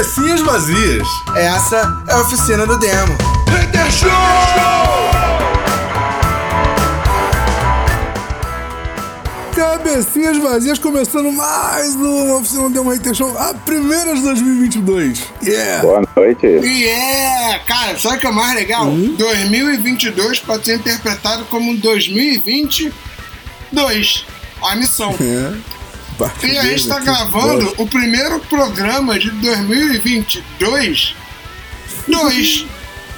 Cabecinhas vazias. Essa é a oficina do demo. Hater Show! Cabecinhas vazias começando mais uma oficina do Demo Hater Show, a primeira de 2022. Yeah! Boa noite. E é, cara, sabe o que é mais legal? Hum? 2022 pode ser interpretado como 2022. A missão. É. Parte E a gente tá gravando o primeiro programa de 2022. Dois.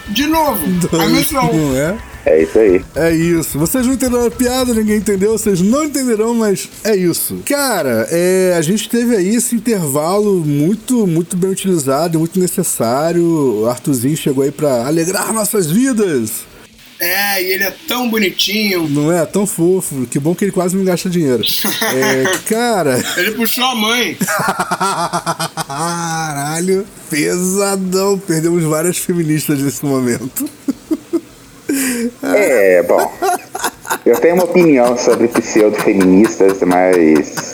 De novo. A missão. Não é? É isso aí. É isso. Vocês não entenderam a piada, ninguém entendeu, vocês não entenderão, mas é isso. Cara, é, a gente teve aí esse intervalo muito, muito bem utilizado, muito necessário. O Arthurzinho chegou aí pra alegrar nossas vidas. É, e ele é tão bonitinho. Não é? Tão fofo. Que bom que ele quase não gasta dinheiro. É, cara. Ele puxou a mãe. Caralho, pesadão. Perdemos várias feministas nesse momento. É, bom. Eu tenho uma opinião sobre pseudo-feministas, mas.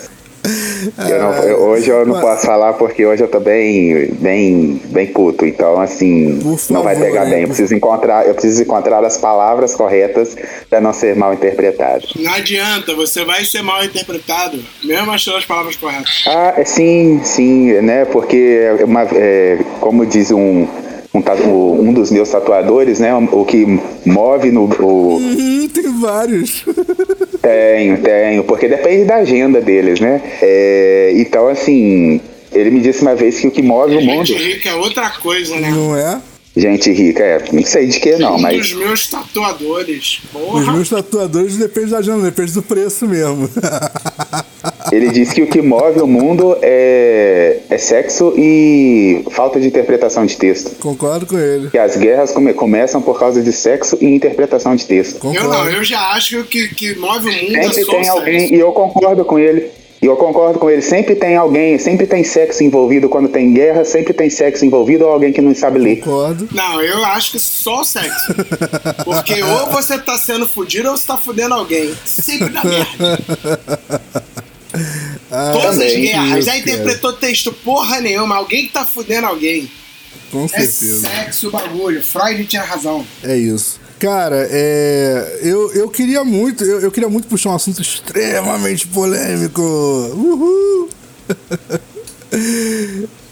Eu não- eu- hoje eu não posso falar porque hoje eu tô bem, bem, bem puto. Então, assim, Por não vai favor, pegar né? bem. Eu preciso, encontrar, eu preciso encontrar as palavras corretas para não ser mal interpretado. Não adianta, você vai ser mal interpretado, mesmo achando as palavras corretas. Ah, é, sim, sim, né? Porque, é uma, é, como diz um, um, um dos meus tatuadores, né? O que move no. O, Hum, tem vários. Tenho, tenho, porque depende da agenda deles, né? É, então, assim, ele me disse uma vez que o que move o mundo. Gente rica é outra coisa, né? Não é? Gente rica, é, não sei de que não, mas. dos meus tatuadores. Os Porra. meus tatuadores depende da agenda, depende do preço mesmo. Ele disse que o que move o mundo é, é sexo e falta de interpretação de texto. Concordo com ele. Que as guerras come- começam por causa de sexo e interpretação de texto. Concordo. Eu não, eu já acho que o que move o mundo é Sempre só tem alguém, sexo. e eu concordo com ele. E eu concordo com ele, sempre tem alguém, sempre tem sexo envolvido quando tem guerra, sempre tem sexo envolvido ou alguém que não sabe ler. Concordo. Não, eu acho que só o sexo. Porque ou você tá sendo fudido ou você tá fudendo alguém. Sempre dá merda. Ah, Todas as guerras. Já interpretou texto porra nenhuma. Alguém que tá fudendo alguém. Com É certeza. sexo o bagulho. Freud tinha razão. É isso. Cara, é, eu, eu queria muito, eu, eu queria muito puxar um assunto extremamente polêmico. Uhul!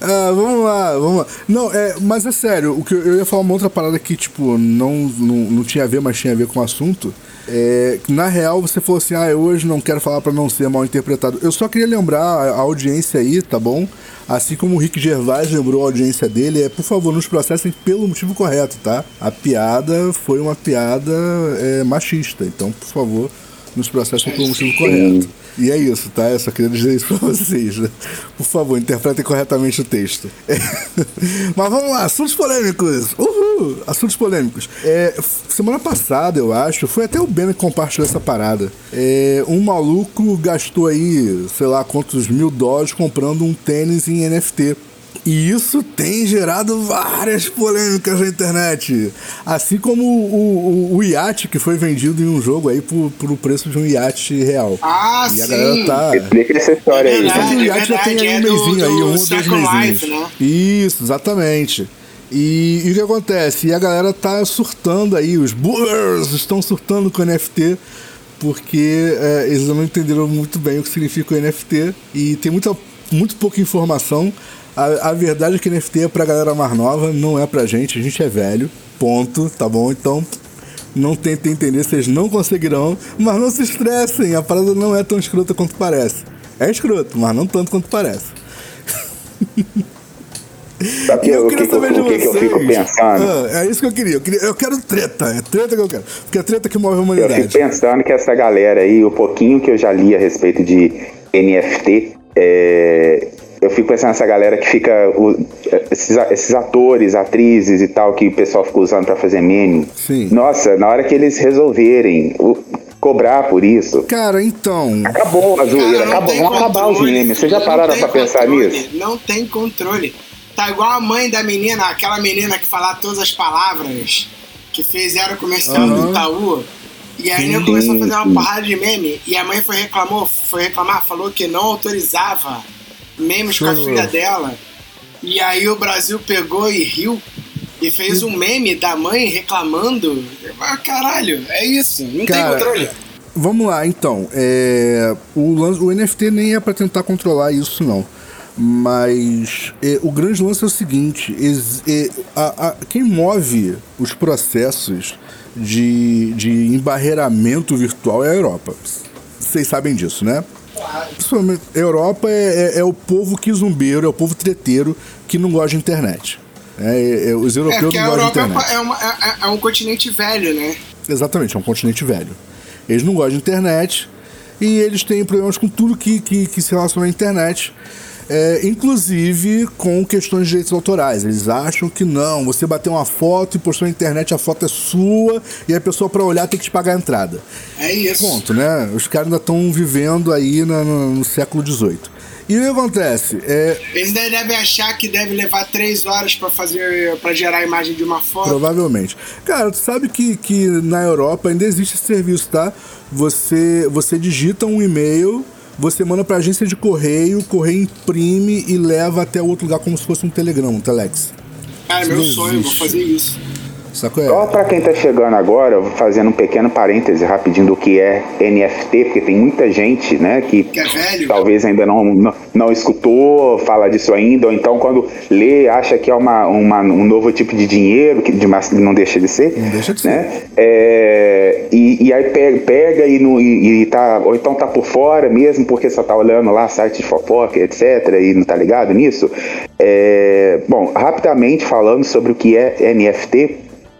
Ah, vamos lá, vamos lá. Não, é, mas é sério, o que eu, eu ia falar uma outra parada que, tipo, não, não, não tinha a ver, mas tinha a ver com o assunto. É, na real, você falou assim, ah, hoje não quero falar pra não ser mal interpretado. Eu só queria lembrar a audiência aí, tá bom? Assim como o Rick Gervais lembrou a audiência dele, é, por favor, nos processem pelo motivo correto, tá? A piada foi uma piada é, machista, então, por favor, nos processem pelo motivo correto. E é isso, tá? Eu só queria dizer isso pra vocês, né? Por favor, interpretem corretamente o texto. Mas vamos lá, assuntos polêmicos. Uhul! Assuntos polêmicos. É, semana passada, eu acho, foi até o Ben que compartilhou essa parada. É, um maluco gastou aí, sei lá quantos mil dólares comprando um tênis em NFT. E isso tem gerado várias polêmicas na internet. Assim como o, o, o iate que foi vendido em um jogo aí por, por o preço de um iate real. Ah, e a sim. galera tá. Explica essa história aí. É verdade. Que o é iate já tem aí um é do- aí, um ou dois Second mesinhos. Life, né? Isso, exatamente. E, e o que acontece? E a galera tá surtando aí, os boomers estão surtando com o NFT porque é, eles não entenderam muito bem o que significa o NFT e tem muita, muito pouca informação. A, a verdade é que NFT é pra galera mais nova, não é pra gente, a gente é velho, ponto, tá bom? Então não tentem entender, vocês não conseguirão, mas não se estressem, a parada não é tão escrota quanto parece. É escroto, mas não tanto quanto parece. Sabe E eu queria que, eu- saber de que, que eu vocês. fico pensando? Ah, é isso que eu queria. eu queria. Eu quero treta. É treta que eu quero. Porque é treta que move a Eu humanidade. fico pensando que essa galera aí, o pouquinho que eu já li a respeito de NFT, é, eu fico pensando nessa galera que fica. o- esses, esses atores, atrizes e tal, que o pessoal fica usando pra fazer meme. Sim. Nossa, na hora que eles resolverem o- cobrar por isso. Cara, então. Acabou a zoeira, Cara, acabou, vão acabar os memes. Vocês já pararam pra pensar controle, nisso? Não tem controle. Tá igual a mãe da menina, aquela menina que falava todas as palavras, que fez era comercial Aham. do Itaú. E aí ele começou a fazer uma porrada de meme. E a mãe foi reclamou, foi reclamar, falou que não autorizava memes com a filha dela. E aí o Brasil pegou e riu e fez um meme da mãe reclamando. Ah, caralho, é isso, não Cara, tem controle. Vamos lá, então. É, o, o NFT nem é para tentar controlar isso, não. Mas é, o grande lance é o seguinte: é, a- a- quem move os processos de, de embarreiramento virtual é a Europa. Vocês sabem disso, né? Principalmente, Europa é, é- é o povo que zumbeiro, é o povo treteiro que não gosta de internet. É, é- é- os É europeus não gostam de Europa internet. é, uma- é um continente velho, né? Exatamente, é um continente velho. Eles não gostam de internet e eles têm problemas com tudo que, que, que se relaciona à internet. É, inclusive com questões de direitos autorais. Eles acham que não, você bateu uma foto e postou na internet, a foto é sua e a pessoa para olhar tem que te pagar a entrada. É isso. Ponto, né? Os caras ainda estão vivendo aí na- no, no século XVIII. E o que acontece? É, Eles devem achar que deve levar três horas pra fazer, para gerar a imagem de uma foto. Provavelmente. Cara, tu sabe que, que na Europa ainda existe esse serviço, tá? Você, você digita um e-mail, você manda pra agência de correio, o correio imprime e leva até outro lugar como se fosse um telegrama, um telex. Cara, Isso meu não sonho, vou existe. fazer isso. Sacou? Só para quem tá chegando agora, fazendo um pequeno parêntese rapidinho do que é NFT, porque tem muita gente, né, que Que é velho. talvez ainda não, não, não escutou falar disso ainda, ou então quando lê, acha que é uma, uma- um novo tipo de dinheiro, que de, não deixa de ser. Não deixa de ser. né? É, e, e aí pega, pega e, não, e, e tá, ou então tá por fora mesmo, porque só tá olhando lá site de fofoca, etc, e não tá ligado nisso. É, bom, rapidamente falando sobre o que é NFT,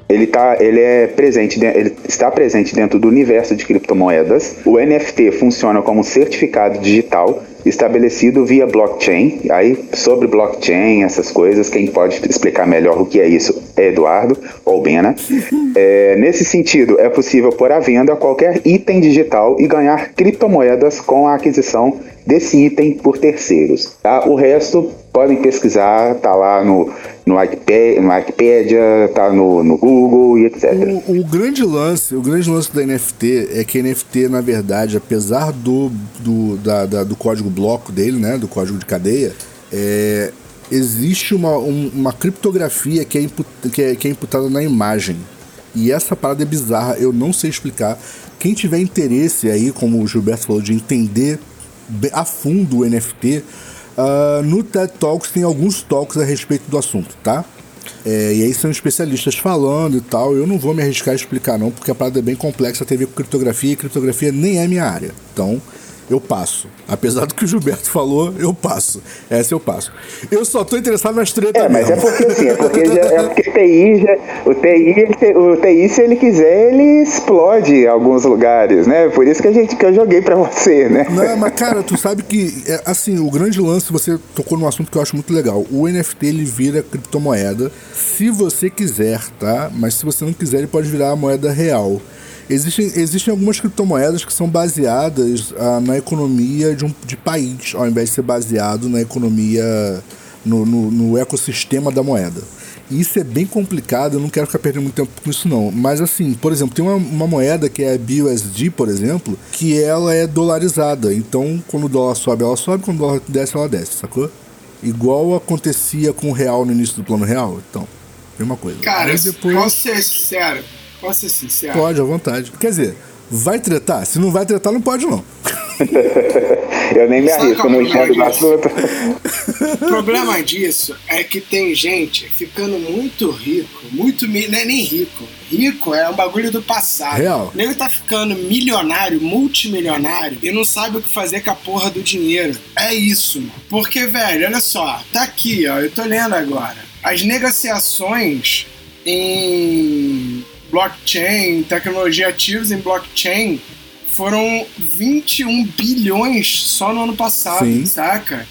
ele, tá, ele, é presente, ele está presente dentro do universo de criptomoedas. O NFT funciona como um certificado digital estabelecido via blockchain. Aí, sobre blockchain, essas coisas, quem pode explicar melhor o que é isso é Eduardo ou Bena. É, nesse sentido, é possível pôr à venda qualquer item digital e ganhar criptomoedas com a aquisição desse item por terceiros. Tá? O resto podem pesquisar, tá lá no, no, Wikipedia, no Wikipedia, tá no, no Google e etc. O, o grande lance, o grande lance da NFT é que NFT, na verdade, apesar do, do, da- da- do código bloco dele, né, do código de cadeia, é, existe uma, um- uma criptografia que é, que, é, que é imputada na imagem. E essa parada é bizarra, eu não sei explicar. Quem tiver interesse aí, como o Gilberto falou, de entender a fundo o NFT, ah, no TED Talks tem alguns talks a respeito do assunto, tá? É, e aí são especialistas falando e tal. Eu não vou me arriscar a explicar, não, porque a parada é bem complexa. Tem a ver com criptografia e criptografia nem é minha área. Então, eu passo. Apesar do que o Gilberto falou, eu passo. Essa eu passo. Eu só tô interessado nas tretas É, mas é mesmo. porque assim, é porque, já, é porque TI, já, o, TI, o TI, se ele quiser, ele explode em alguns lugares, né? Por isso que, a gente, que eu joguei pra você, né? Não, mas cara, tu sabe que, é, assim, o grande lance, você tocou num assunto que eu acho muito legal. O NFT, ele vira criptomoeda, se você quiser, tá? Mas se você não quiser, ele pode virar a moeda real. Existem, existem algumas criptomoedas que são baseadas ah, na economia de um de país, ao invés de ser baseado na economia, no, no, no ecossistema da moeda. E Isso é bem complicado, eu não quero ficar perdendo muito tempo com isso não. Mas assim, por exemplo, tem uma, uma moeda que é a BUSD, por exemplo, que ela é dolarizada. Então, quando o dólar sobe, ela sobe, quando o dólar desce, ela desce, sacou? Igual acontecia com o real no início do plano real. Então, mesma coisa. Cara, Aí depois... posso ser sincero? Posso ser sincero? Pode, à vontade. Quer dizer, vai tretar? Se não vai tretar, não pode não. Eu nem me Sabe arrisco, qual não é o entendo do assunto. O problema disso é que tem gente ficando muito rico, muito não é nem rico. Rico é um bagulho do passado. Real. O nego tá ficando milionário, multimilionário e não sabe o que fazer com a porra do dinheiro. É isso, mano. Porque, velho, olha só, tá aqui, ó, eu tô lendo agora. As negociações em blockchain, tecnologia ativos em blockchain foram 21 bilhões só no ano passado, Sim. saca?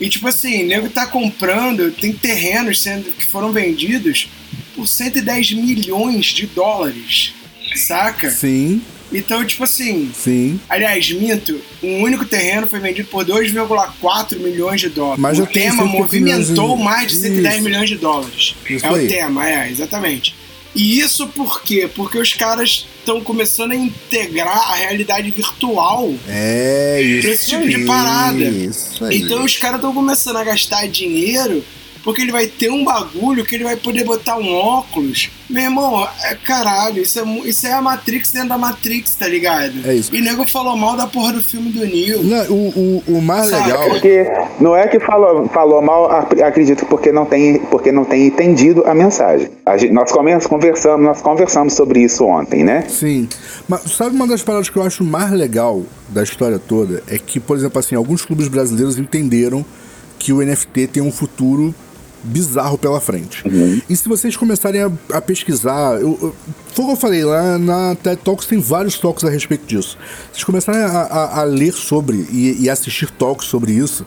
E tipo assim, o nego tá comprando, tem terrenos sendo que foram vendidos por 110 milhões de dólares, saca? Sim, Então, tipo assim, sim. aliás, minto, um único terreno foi vendido por 2,4 milhões de dólares. Mas o tem tema 150 movimentou de- mais de 110 Isso. milhões de dólares. Isso é aí. o tema, é, exatamente. E isso por quê? Porque os caras estão começando a integrar a realidade virtual É isso Esse tipo de aí, parada. Isso aí. então os caras estão começando a gastar dinheiro porque ele vai ter um bagulho que ele vai poder botar um óculos. Meu irmão, é caralho, isso é, isso é a Matrix dentro da Matrix, tá ligado? É isso. E nego falou mal da porra do filme do Neo. Não, o, o, o mais Saca? legal. Porque não é que falou, falou mal, ac- acredito porque não tem, porque não tem entendido a mensagem. A gente- nós conversamos, nós conversamos sobre isso ontem, né? Sim. Mas sabe uma das paradas que eu acho mais legal da história toda? É que, por exemplo, assim, alguns clubes brasileiros entenderam que o NFT tem um futuro bizarro pela frente. E se vocês começarem a, a pesquisar, eu, eu, foi o que eu falei lá na TED Talks, tem vários talks a respeito disso. Se vocês começarem a, a- a ler sobre e, e assistir talks sobre isso,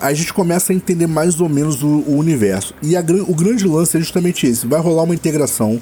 a gente começa a entender mais ou menos o, o universo. E o grande lance é justamente esse: vai rolar uma integração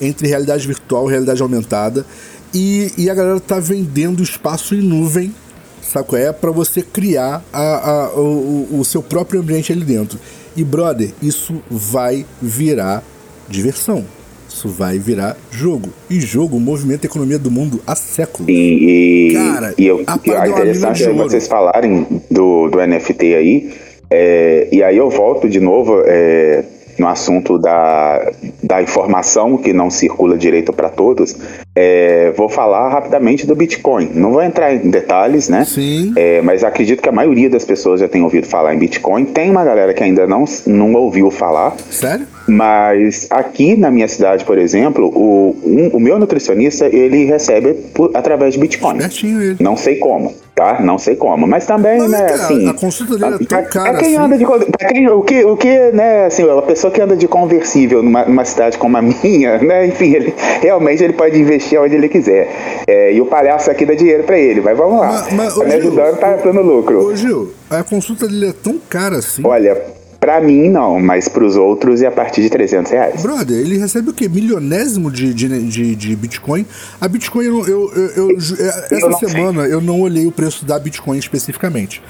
entre realidade virtual e realidade aumentada. E, e a galera tá vendendo espaço em nuvem, sabe qual é? Pra você criar a, a- o- o seu próprio ambiente ali dentro. E brother, isso vai virar diversão. Isso vai virar jogo. E jogo movimenta a economia do mundo há séculos. E, e, Cara, e eu, a é interessante é vocês falarem do, do NFT aí. é, e aí eu volto de novo é, no assunto da, da informação que não circula direito para todos. É, vou falar rapidamente do Bitcoin. Não vou entrar em detalhes, né? Sim. É, mas acredito que a maioria das pessoas já tem ouvido falar em Bitcoin. Tem uma galera que ainda não, não ouviu falar. Sério? Mas aqui na minha cidade, por exemplo, o, um- o meu nutricionista ele recebe por- através de Bitcoin. Certinho ele. Não sei como, tá? Não sei como. Mas também, Mas, né, cara, assim. a consulta dele é tão cara pra quem assim. anda de pra quem, o que, o que, né, assim, a pessoa que anda de conversível numa, numa cidade como a minha, né, enfim, ele, realmente ele pode investir onde ele quiser. É, e o palhaço aqui dá dinheiro pra ele, mas vamos lá. Mas- mas, tá me Gil, ajudando, tá dando lucro. Ô Gil, a consulta dele é tão cara assim. Olha, pra mim não, mas pros outros é a partir de 300 reais. Brother, ele recebe o quê? Milionésimo de, de, de, de Bitcoin? A Bitcoin, eu, eu, eu, eu- essa não sei. semana eu não olhei o preço da Bitcoin especificamente.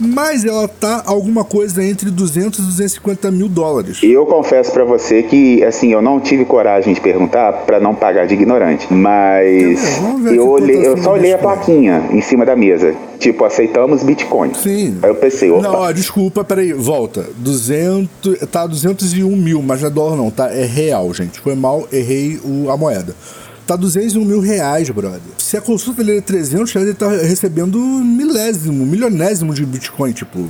Mas ela tá alguma coisa entre 200 e 250 mil dólares. E eu confesso pra você que, assim, eu não tive coragem de perguntar pra não pagar de ignorante. Mas ver eu, olhei, eu só olhei a plaquinha em cima da mesa. Tipo, aceitamos Bitcoin. Sim. Aí eu pensei, opa, Não, ó, desculpa, peraí, volta. 200, tá 201 mil, mas não é dólar não, tá? É real, gente. Foi mal, errei o, a moeda. Tá 201 mil reais, brother. Se a consulta dele é 300 reais, ele tá recebendo milésimo, milionésimo de Bitcoin, tipo,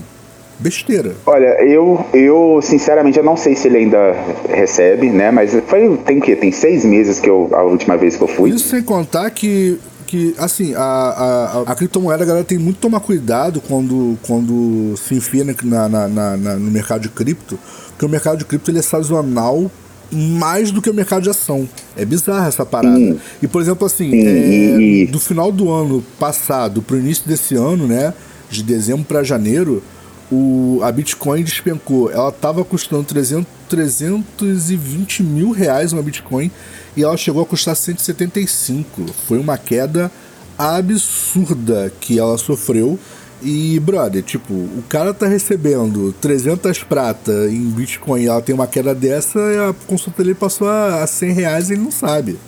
besteira. Olha, eu, eu sinceramente eu não sei se ele ainda recebe, né? Mas foi tem o quê? Tem seis meses que eu a última vez que eu fui. Isso sem contar que, que assim, a, a, a criptomoeda, a galera tem muito que tomar cuidado quando, quando se enfia na, na- na- no mercado de cripto, porque o mercado de cripto ele é sazonal mais do que o mercado de ação. É bizarra essa parada. Sim. E, por exemplo, assim, Sim, é, do final do ano passado pro início desse ano, né, de dezembro para janeiro, o, a Bitcoin despencou. Ela tava custando 300, 320 mil reais uma Bitcoin e ela chegou a custar 175. Foi uma queda absurda que ela sofreu. E, brother, tipo, o cara tá recebendo 300 prata em Bitcoin e ela tem uma queda dessa, a consulta dele passou a a 100 reais e ele não sabe.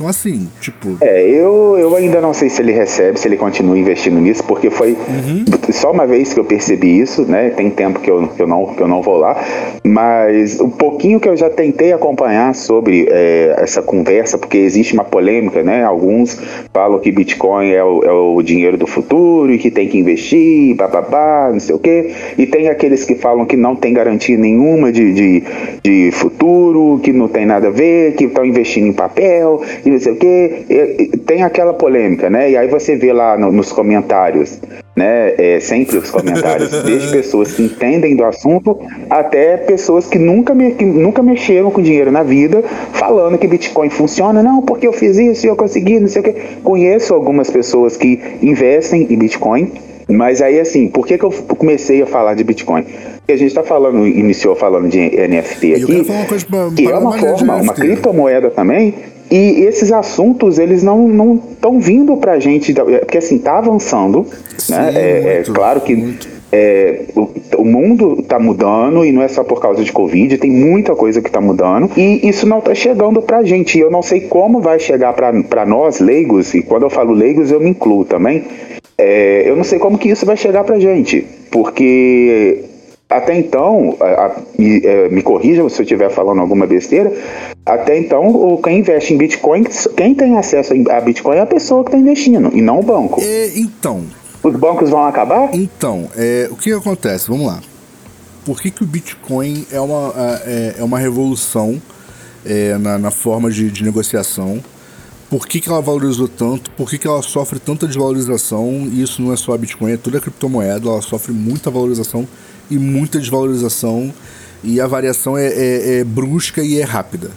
Então, assim, tipo, É, eu, eu ainda não sei se ele recebe, se ele continua investindo nisso, porque foi só uma vez que eu percebi isso, né? Tem tempo que eu, que eu, não, que eu não vou lá, mas o pouquinho que eu já tentei acompanhar sobre é, essa conversa, porque existe uma polêmica, né? Alguns falam que Bitcoin é o, é o dinheiro do futuro e que tem que investir, bababá, não sei o quê, e tem aqueles que falam que não tem garantia nenhuma de, de, de futuro, que não tem nada a ver, que estão investindo em papel e não sei o quê. E- e Tem aquela polêmica, né? E aí você vê lá no- nos comentários, né? É, sempre os comentários, desde pessoas que entendem do assunto até pessoas que nunca, me, que nunca mexeram com dinheiro na vida, falando que Bitcoin funciona. Não, porque eu fiz isso e eu consegui, não sei o quê. Conheço algumas pessoas que investem em Bitcoin. Mas aí, assim, por que, que eu comecei a falar de Bitcoin? Porque a gente está falando, iniciou falando de NFT eu aqui, que é uma forma, uma criptomoeda também. E esses assuntos, eles não não estão vindo pra gente, da- porque assim, tá avançando, Sim, né? É, é claro que é, o, o mundo tá mudando e não é só por causa de Covid, tem muita coisa que tá mudando e isso não tá chegando pra gente. E eu não sei como vai chegar pra pra nós, leigos, e quando eu falo leigos eu me incluo também, é, eu não sei como que isso vai chegar pra gente, porque até então, a, a, me, é, me, corrija se eu estiver falando alguma besteira, até então, quem investe em Bitcoin, quem tem acesso a Bitcoin é a pessoa que está investindo, e não o banco. É, então. Os bancos vão acabar? Então, é, o que acontece? Vamos lá. Por que, que o Bitcoin é uma, é, é uma revolução é, na, na, forma de, de negociação? Por que, que ela valorizou tanto? Por que, que ela sofre tanta desvalorização? E isso não é só a Bitcoin, é toda a criptomoeda, ela sofre muita valorização e muita desvalorização e a variação é, é, é, brusca e é rápida,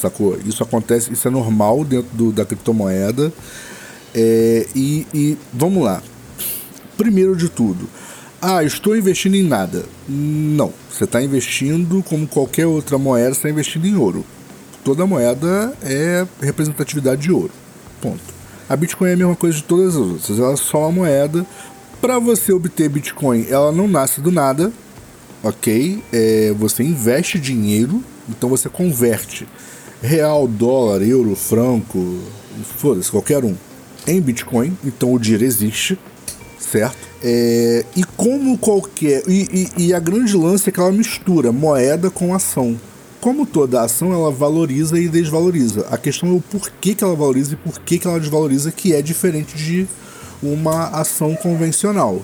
sacou? Isso acontece, isso é normal dentro do, da criptomoeda. É, e, e vamos lá. Primeiro de tudo, ah, estou investindo em nada. Não, você está investindo como qualquer outra moeda, está investindo em ouro. Toda moeda é representatividade de ouro. Ponto. A Bitcoin é a mesma coisa de todas as outras. Ela é só uma moeda para você obter Bitcoin, ela não nasce do nada, ok? É, você investe dinheiro, então você converte real, dólar, euro, franco, foda-se, qualquer um, em Bitcoin. Então o dinheiro existe, certo? É, e como qualquer. E, e, e a grande lance é que ela mistura moeda com ação. Como toda ação, ela valoriza e desvaloriza. A questão é o porquê que ela valoriza e porquê que ela desvaloriza, que é diferente de uma ação convencional.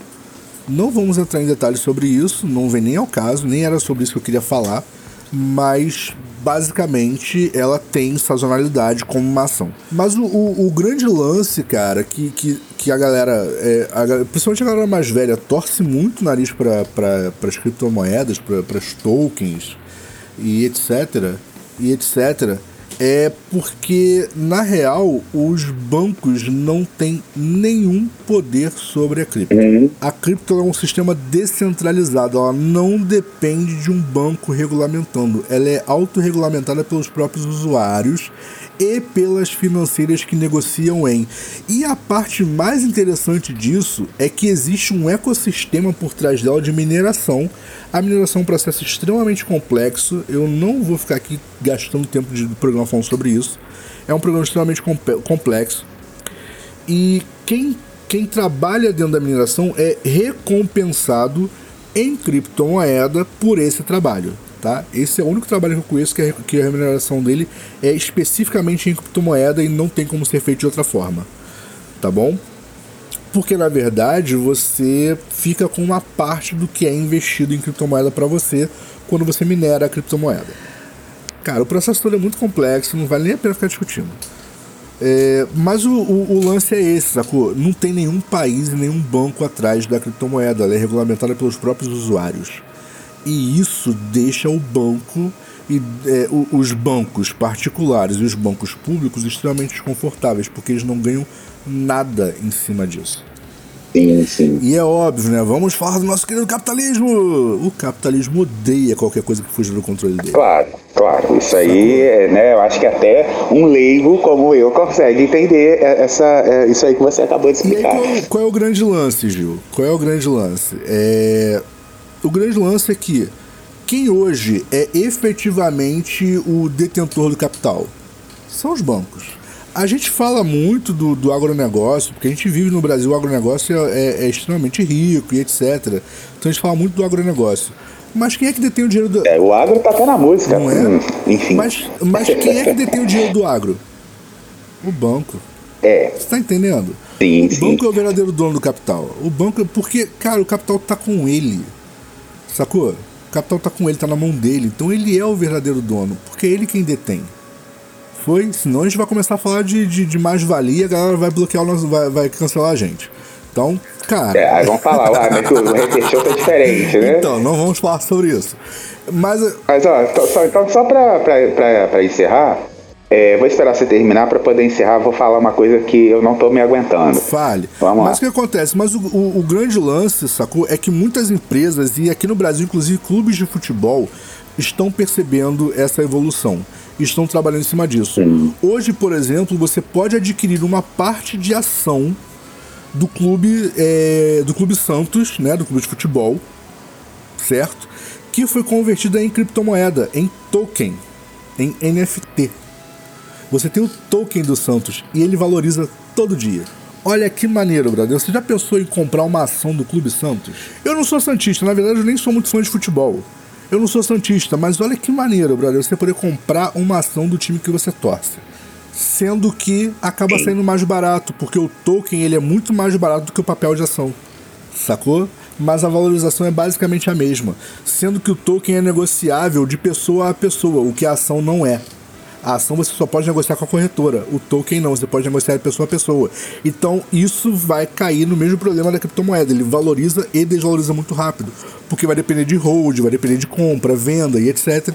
Não vamos entrar em detalhes sobre isso, não vem nem ao caso, nem era sobre isso que eu queria falar, mas basicamente ela tem sazonalidade como uma ação. Mas o, o, o grande lance, cara, que, que, que a galera, é, a, principalmente a galera mais velha, torce muito o nariz para as criptomoedas, para as tokens e etc. E etc é porque, na real, os bancos não têm nenhum poder sobre a cripto. Uhum. A cripto é um sistema descentralizado, ela não depende de um banco regulamentando, ela é autorregulamentada pelos próprios usuários e pelas financeiras que negociam em. E a parte mais interessante disso é que existe um ecossistema por trás dela de mineração. A mineração é um processo extremamente complexo. Eu não vou ficar aqui gastando tempo de programa falando sobre isso. É um programa extremamente complexo. E quem, quem trabalha dentro da mineração é recompensado em criptomoeda por esse trabalho tá? Esse é o único trabalho que eu conheço que a, que a remuneração dele é especificamente em criptomoeda e não tem como ser feito de outra forma, tá bom? Porque na verdade você fica com uma parte do que é investido em criptomoeda para você quando você minera a criptomoeda. Cara, o processo todo é muito complexo, não vale nem a pena ficar discutindo. É, mas o, o, o, lance é esse, sacou? Não tem nenhum país e nenhum banco atrás da criptomoeda, ela é regulamentada pelos próprios usuários. E isso deixa o banco e é, os bancos particulares e os bancos públicos extremamente desconfortáveis, porque eles não ganham nada em cima disso. Sim, sim. E é óbvio, né? Vamos falar do nosso querido capitalismo. O capitalismo odeia qualquer coisa que fuja do controle dele. Claro, claro. Isso aí, é, né? Eu acho que até um leigo como eu consegue entender essa, é, isso aí que você acabou de explicar. Aí, qual, qual, é o grande lance, Gil? Qual é o grande lance? É o grande lance é que quem hoje é efetivamente o detentor do capital são os bancos. A gente fala muito do, do agronegócio, porque a gente vive no Brasil, o agronegócio é, é, é extremamente rico e etc. Então a gente fala muito do agronegócio. Mas quem é que detém o dinheiro do. É, o agro tá até na música. Não é? Hum, enfim. Mas, mas quem é que detém o dinheiro do agro? O banco. É. Você tá entendendo? Sim, o sim. banco é o verdadeiro dono do capital. O banco. Porque, cara, o capital tá com ele. Sacou? O capital tá com ele, tá na mão dele. Então ele é o verdadeiro dono, porque é ele quem detém. Foi? Senão a gente vai começar a falar de, de, de mais-valia, a galera vai bloquear o nosso. vai, vai cancelar a gente. Então, cara. É, aí vamos falar, ah, mas o repetiu tá diferente, né? Então, não vamos falar sobre isso. Mas. Mas, ó, só, então, só pra, pra, pra, pra encerrar, é, vou esperar você terminar para poder encerrar. Vou falar uma coisa que eu não estou me aguentando. Fale. Vamos Mas o que acontece? Mas o, o, o, grande lance, sacou? É que muitas empresas, e aqui no Brasil, inclusive clubes de futebol, estão percebendo essa evolução. Estão trabalhando em cima disso. Sim. Hoje, por exemplo, você pode adquirir uma parte de ação do clube, é, do clube Santos, né, do clube de futebol, certo? Que foi convertida em criptomoeda, em token, em NFT. Você tem o token do Santos e ele valoriza todo dia. Olha que maneiro, brother. Você já pensou em comprar uma ação do Clube Santos? Eu não sou santista, na verdade eu nem sou muito fã de futebol. Eu não sou santista, mas olha que maneiro, brother. Você poder comprar uma ação do time que você torce. Sendo que acaba saindo mais barato, porque o token ele é muito mais barato do que o papel de ação. Sacou? Mas a valorização é basicamente a mesma. Sendo que o token é negociável de pessoa a pessoa, o que a ação não é. A ação você só pode negociar com a corretora. O token não, você pode negociar de pessoa a pessoa. Então isso vai cair no mesmo problema da criptomoeda. Ele valoriza e desvaloriza muito rápido. Porque vai depender de hold, vai depender de compra, venda e etc.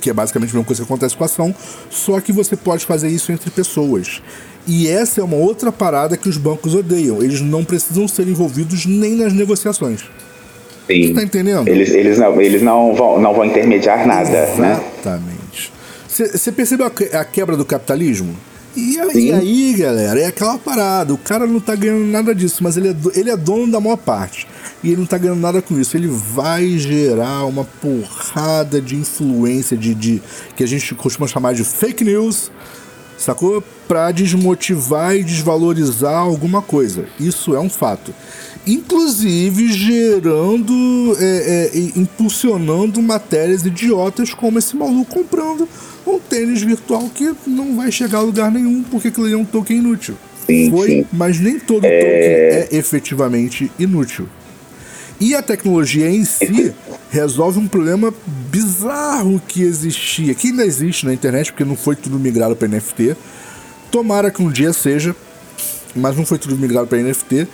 Que é basicamente a mesma coisa que acontece com a ação. Só que você pode fazer isso entre pessoas. E essa é uma outra parada que os bancos odeiam. Eles não precisam ser envolvidos nem nas negociações. Sim. Você tá entendendo? Eles, eles, não, eles não, vão, não vão intermediar nada, né? Exatamente. Você percebeu a quebra do capitalismo? E, e, aí, galera, é aquela parada. O cara não tá ganhando nada disso, mas ele é, ele é dono da maior parte. E ele não tá ganhando nada com isso. Ele vai gerar uma porrada de influência, de, de que a gente costuma chamar de fake news, sacou? Pra desmotivar e desvalorizar alguma coisa. Isso é um fato. Inclusive gerando, é, é, impulsionando matérias idiotas como esse maluco comprando um tênis virtual que não vai chegar a lugar nenhum porque aquilo é um token inútil. Sim, Foi, sim. mas nem todo É. token é efetivamente inútil. E a tecnologia em si resolve um problema bizarro que existia, que ainda existe na internet, porque não foi tudo migrado para NFT. Tomara que um dia seja, mas não foi tudo migrado para NFT.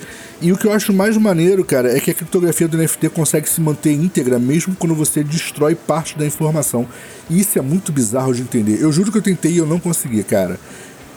E o que eu acho mais maneiro, cara, é que a criptografia do NFT consegue se manter íntegra mesmo quando você destrói parte da informação. E isso é muito bizarro de entender. Eu juro que eu tentei e eu não consegui, cara.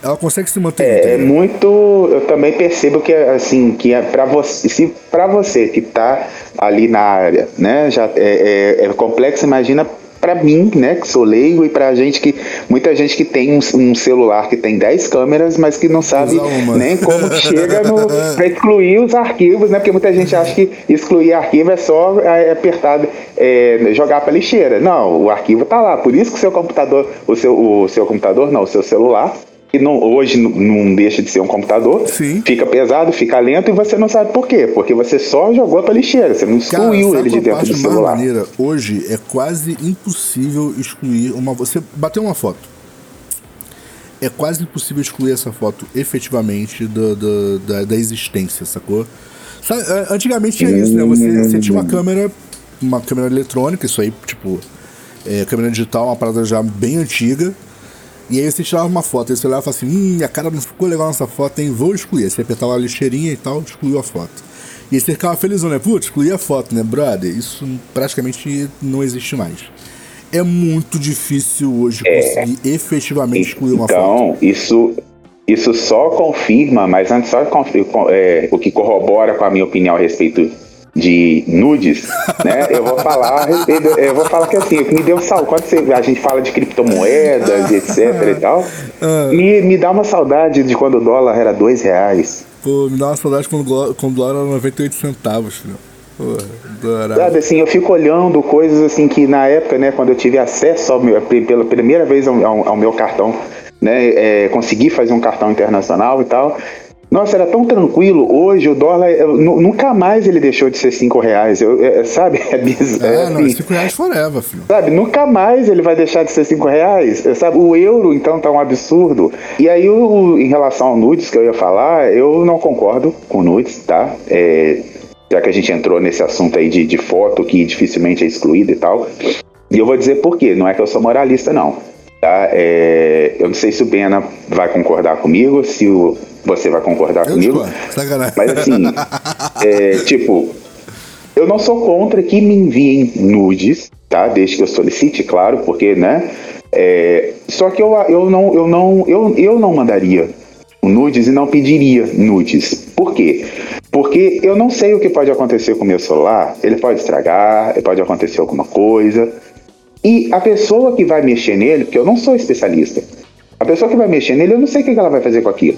Ela consegue se manter É, é íntegra. muito. Eu também percebo que assim que é para você, se para você que tá ali na área, né, já é, é, é complexo. Imagina para mim, né, que sou leigo e pra gente que muita gente que tem um, um celular que tem 10 câmeras, mas que não sabe nem como chega no para excluir os arquivos, né? Porque muita gente acha que excluir arquivo é só é, apertar, é, jogar para lixeira. Não, o arquivo tá lá. Por isso que o seu computador, o seu, o seu computador, não, o seu celular que não, hoje não- deixa de ser um computador, Sim. fica pesado, fica lento e você não sabe por quê. Porque você só jogou pra lixeira, você não Cara, excluiu sabe ele de dentro do celular. maneira? Hoje é quase impossível excluir uma. Você bateu uma foto. É quase impossível excluir essa foto efetivamente do, do- da, da existência, sacou? Sabe, é, antigamente tinha isso, né? Você, você tinha uma câmera, uma câmera eletrônica, isso aí, tipo, é, câmera digital, uma parada já bem antiga. E aí você tirava uma foto, aí você olhava e falava assim, hum, a cara não ficou legal nessa foto, hein? Vou excluir. Aí você apertava a lixeirinha e tal, excluiu a foto. E aí você ficava felizão, né? Putz, excluí a foto, né, brother? Isso praticamente não existe mais. É muito difícil hoje conseguir efetivamente excluir uma foto. Então, isso, isso só confirma, mas antes só é, o que corrobora com a minha opinião a respeito de nudes, né? Eu vou falar eu vou falar que assim, me deu saudade, quando você- a gente fala de criptomoedas, etc e tal, Ah. me, me dá uma saudade de quando o dólar era dois reais. Pô, me dá uma saudade quando, o dólar- quando o dólar era 98 centavos, filho. Adorava. Sabe, assim, eu fico olhando coisas assim que na época, né, quando eu tive acesso ao meu, pela primeira vez ao, ao- ao meu cartão, né, é, consegui fazer um cartão internacional e tal. Nossa, era tão tranquilo. Hoje o dólar, eu- nunca mais ele deixou de ser cinco reais. Eu, é, sabe, é bizarro. É, não, é assim, 5 reais forever, filho. Sabe, nunca mais ele vai deixar de ser cinco reais. Sabe, o euro, então, tá um absurdo. E aí, o, em relação ao nudes que eu ia falar, eu não concordo com nudes, tá? É, já que a gente entrou nesse assunto aí de, de foto que dificilmente é excluída e tal. E eu vou dizer por quê. Não é que eu sou moralista, não. Tá? É, eu não sei se o Bena vai concordar comigo, se o, você vai concordar Eu comigo. sacanagem. Mas assim, é, tipo, eu não sou contra que me enviem nudes, tá? Desde que eu solicite, claro, porque, né? É, só que eu, eu não, eu não, eu, eu não mandaria nudes e não pediria nudes. Por quê? Porque eu não sei o que pode acontecer com o meu celular. Ele pode estragar, pode acontecer alguma coisa. E a pessoa que vai mexer nele, porque eu não sou especialista, a pessoa que vai mexer nele, eu não sei o que ela vai fazer com aquilo.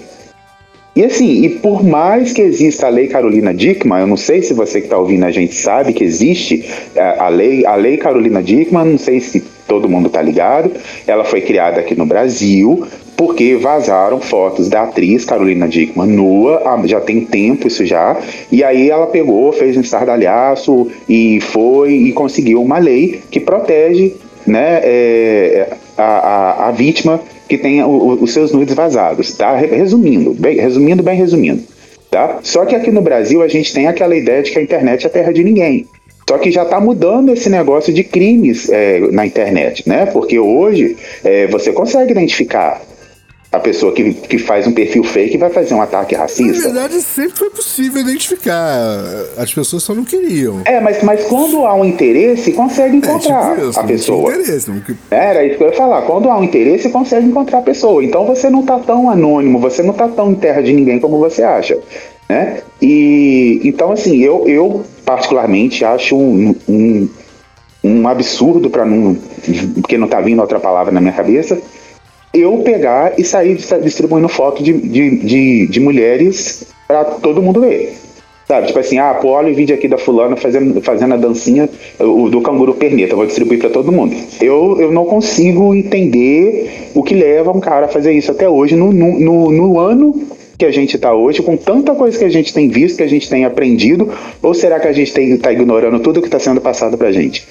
E assim, e por mais que exista a lei Carolina Dickman, eu não sei se você que está ouvindo a gente sabe que existe eh, a lei, a lei Carolina Dickman, não sei se todo mundo está ligado. Ela foi criada aqui no Brasil porque vazaram fotos da atriz Carolina Dickman nua, já tem tempo isso já, e aí ela pegou, fez um estardalhaço e foi e conseguiu uma lei que protege né, é, a, a, a, vítima que o, os seus nudes vazados, tá? Resumindo, bem, resumindo, bem resumindo, tá? Só que aqui no Brasil a gente tem aquela ideia de que a internet é terra de ninguém. Só que já está mudando esse negócio de crimes é, na internet, né? Porque hoje é, você consegue identificar a pessoa que, que faz um perfil fake vai fazer um ataque racista. Na verdade, sempre foi possível identificar. As pessoas só não queriam. É, mas, mas quando há um interesse, consegue encontrar é, tipo isso, a pessoa. Interesse, não... Era isso que eu ia falar. Quando há um interesse, consegue encontrar a pessoa. Então você não está tão anônimo, você não está tão em terra de ninguém como você acha. Né? E então assim, eu, eu particularmente acho um, um, um absurdo para não. porque não está vindo outra palavra na minha cabeça eu pegar e sair distribuindo foto de, de, de, de mulheres para todo mundo ver. Sabe, tipo assim, ah, pô, olha o vídeo aqui da fulana fazendo, fazendo a dancinha o, do canguru perneta, vou distribuir para todo mundo. Eu, eu não consigo entender o que leva um cara a fazer isso até hoje, no, no, no, no ano que a gente está hoje, com tanta coisa que a gente tem visto, que a gente tem aprendido, ou será que a gente está ignorando tudo que está sendo passado para gente?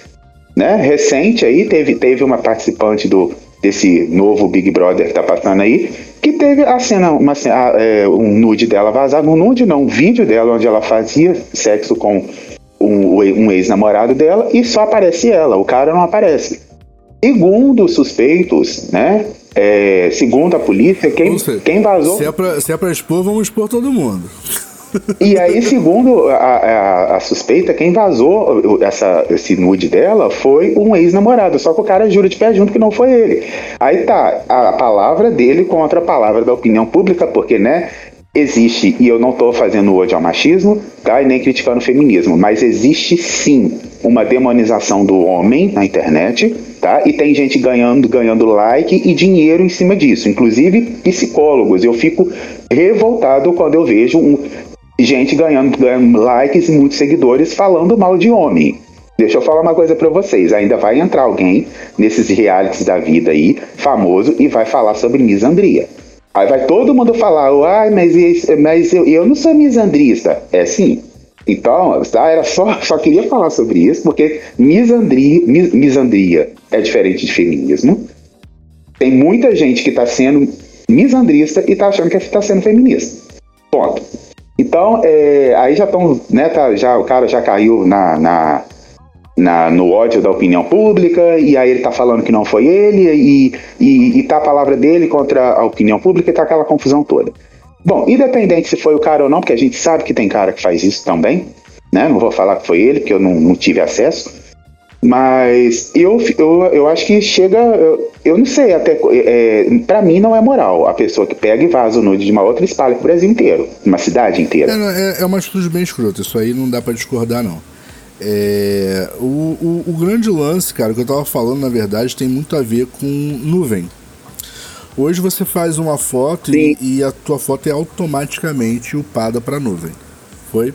Né? Recente aí, teve, teve uma participante do, desse novo Big Brother que tá passando aí, que teve a cena, uma, a, é, um nude dela vazado, um nude não, um vídeo dela onde ela fazia sexo com um, um ex-namorado dela e só aparece ela, o cara não aparece. Segundo os suspeitos, né? É, segundo a polícia, quem, seja, quem vazou. Se é, pra, se é pra expor, vamos expor todo mundo. E aí, segundo a, a, a, suspeita, quem vazou essa, esse nude dela foi um ex-namorado. Só que o cara jura de pé junto que não foi ele. Aí tá a palavra dele contra a palavra da opinião pública, porque, né? Existe, e eu não estou fazendo hoje ao machismo, tá? E nem criticando o feminismo, mas existe sim uma demonização do homem na internet, tá? E tem gente ganhando, ganhando like e dinheiro em cima disso, inclusive psicólogos. Eu fico revoltado quando eu vejo um, gente ganhando, ganhando likes e muitos seguidores falando mal de homem. Deixa eu falar uma coisa para vocês. Ainda vai entrar alguém nesses realities da vida aí, famoso, e vai falar sobre misandria. Aí vai todo mundo falar, ai, mas, mas eu, eu não sou misandrista. É sim. Então, tá, era só, só queria falar sobre isso, porque misandria, mis, misandria é diferente de feminismo. Tem muita gente que está sendo misandrista e está achando que está sendo feminista. Ponto. Então, é, aí já estão, né, tá, já, o cara já caiu na, na, na, no ódio da opinião pública, e aí ele tá falando que não foi ele, e, e, e tá a palavra dele contra a opinião pública, e tá aquela confusão toda. Bom, independente se foi o cara ou não, porque a gente sabe que tem cara que faz isso também, né? Não vou falar que foi ele, porque eu não, não tive acesso. Mas eu, eu, eu acho que chega. Eu, eu não sei, até. É, para mim não é moral a pessoa que pega e vaza o nude de uma outra espalha pro Brasil inteiro, uma cidade inteira. É, é, é uma atitude bem escrota, isso aí não dá para discordar, não. É, o, o, o, grande lance, cara, que eu tava falando, na verdade, tem muito a ver com nuvem. Hoje você faz uma foto e, e, a tua foto é automaticamente upada para nuvem. Foi?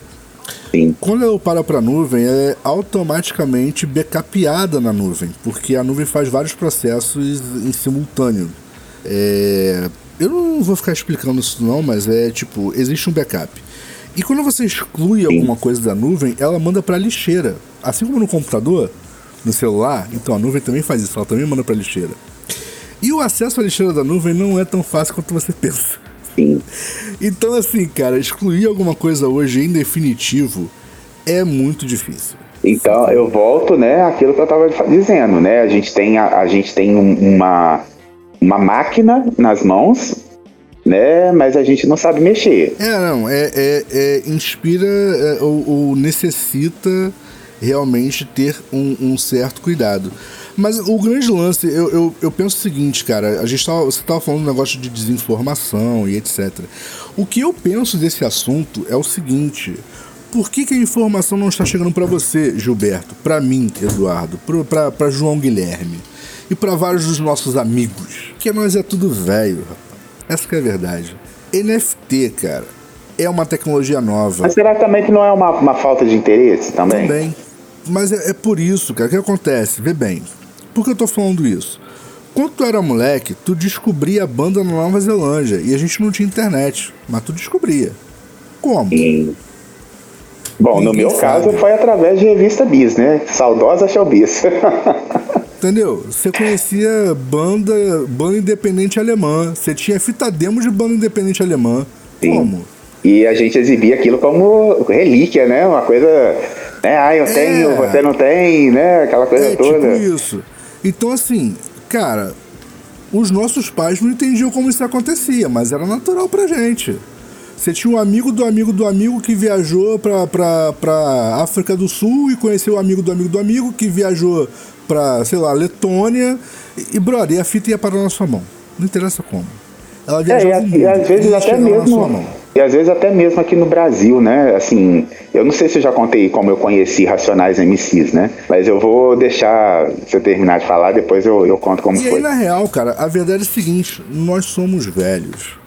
Sim. Quando eu paro para a nuvem, é automaticamente backupada na nuvem, porque a nuvem faz vários processos em simultâneo. É... Eu não vou ficar explicando isso não, mas é tipo, existe um backup. E quando você exclui Sim. alguma coisa da nuvem, ela manda para a lixeira. Assim como no computador, no celular, então a nuvem também faz isso, ela também manda para a lixeira. E o acesso à lixeira da nuvem não é tão fácil quanto você pensa. Sim. Então, assim, cara, excluir alguma coisa hoje em definitivo é muito difícil. Então, eu volto, né, aquilo que eu estava dizendo, né? A gente tem, a, a gente tem um, uma, uma máquina nas mãos, né? Mas a gente não sabe mexer. É, não, é, é, é inspira é, ou, ou, necessita realmente ter um, um certo cuidado. Mas o grande lance, eu, eu, eu penso o seguinte, cara, a gente tava, você estava falando um negócio de desinformação e etc. O que eu penso desse assunto é o seguinte. Por que, que a informação não está chegando para você, Gilberto? Para mim, Eduardo? Para João Guilherme? E para vários dos nossos amigos? Que nós é tudo velho, Essa que é a verdade. NFT, cara, é uma tecnologia nova. Mas será também que não é uma, uma falta de interesse também? Também. Mas é, é por isso, cara. O que acontece? Vê bem. Por que eu tô falando isso? Quando tu era moleque, tu descobria a banda na Nova Zelândia e a gente não tinha internet, mas tu descobria. Como? Sim. Bom, no Ninguém meu caso sabe. foi através de revista Bis, né? Saudosa Showbiz. Entendeu? Você conhecia banda, banda independente alemã. Você tinha fita demo de banda independente alemã. Sim. Como? e a gente exibia aquilo como relíquia, né? Uma coisa. Né? Ah, eu tenho, você não tem, né? Aquela coisa É, toda. tipo isso. Então, assim, cara, os nossos pais não entendiam como isso acontecia, mas era natural pra gente. Você tinha um amigo do amigo do amigo que viajou pra, pra, pra África do Sul e conheceu o amigo do amigo do amigo que viajou pra, sei lá, Letônia. E, e brother, e a fita ia parar na sua mão. Não interessa como. Ela É, viajava e, a- mundo, e às vezes e até chegava na sua mesmo. E às vezes até mesmo aqui no Brasil, né? Assim, eu não sei se eu já contei como eu conheci Racionais MCs, né? Mas eu vou deixar você terminar de falar, depois eu, eu conto como E aí, foi. na real, cara, a verdade é o seguinte: nós somos velhos.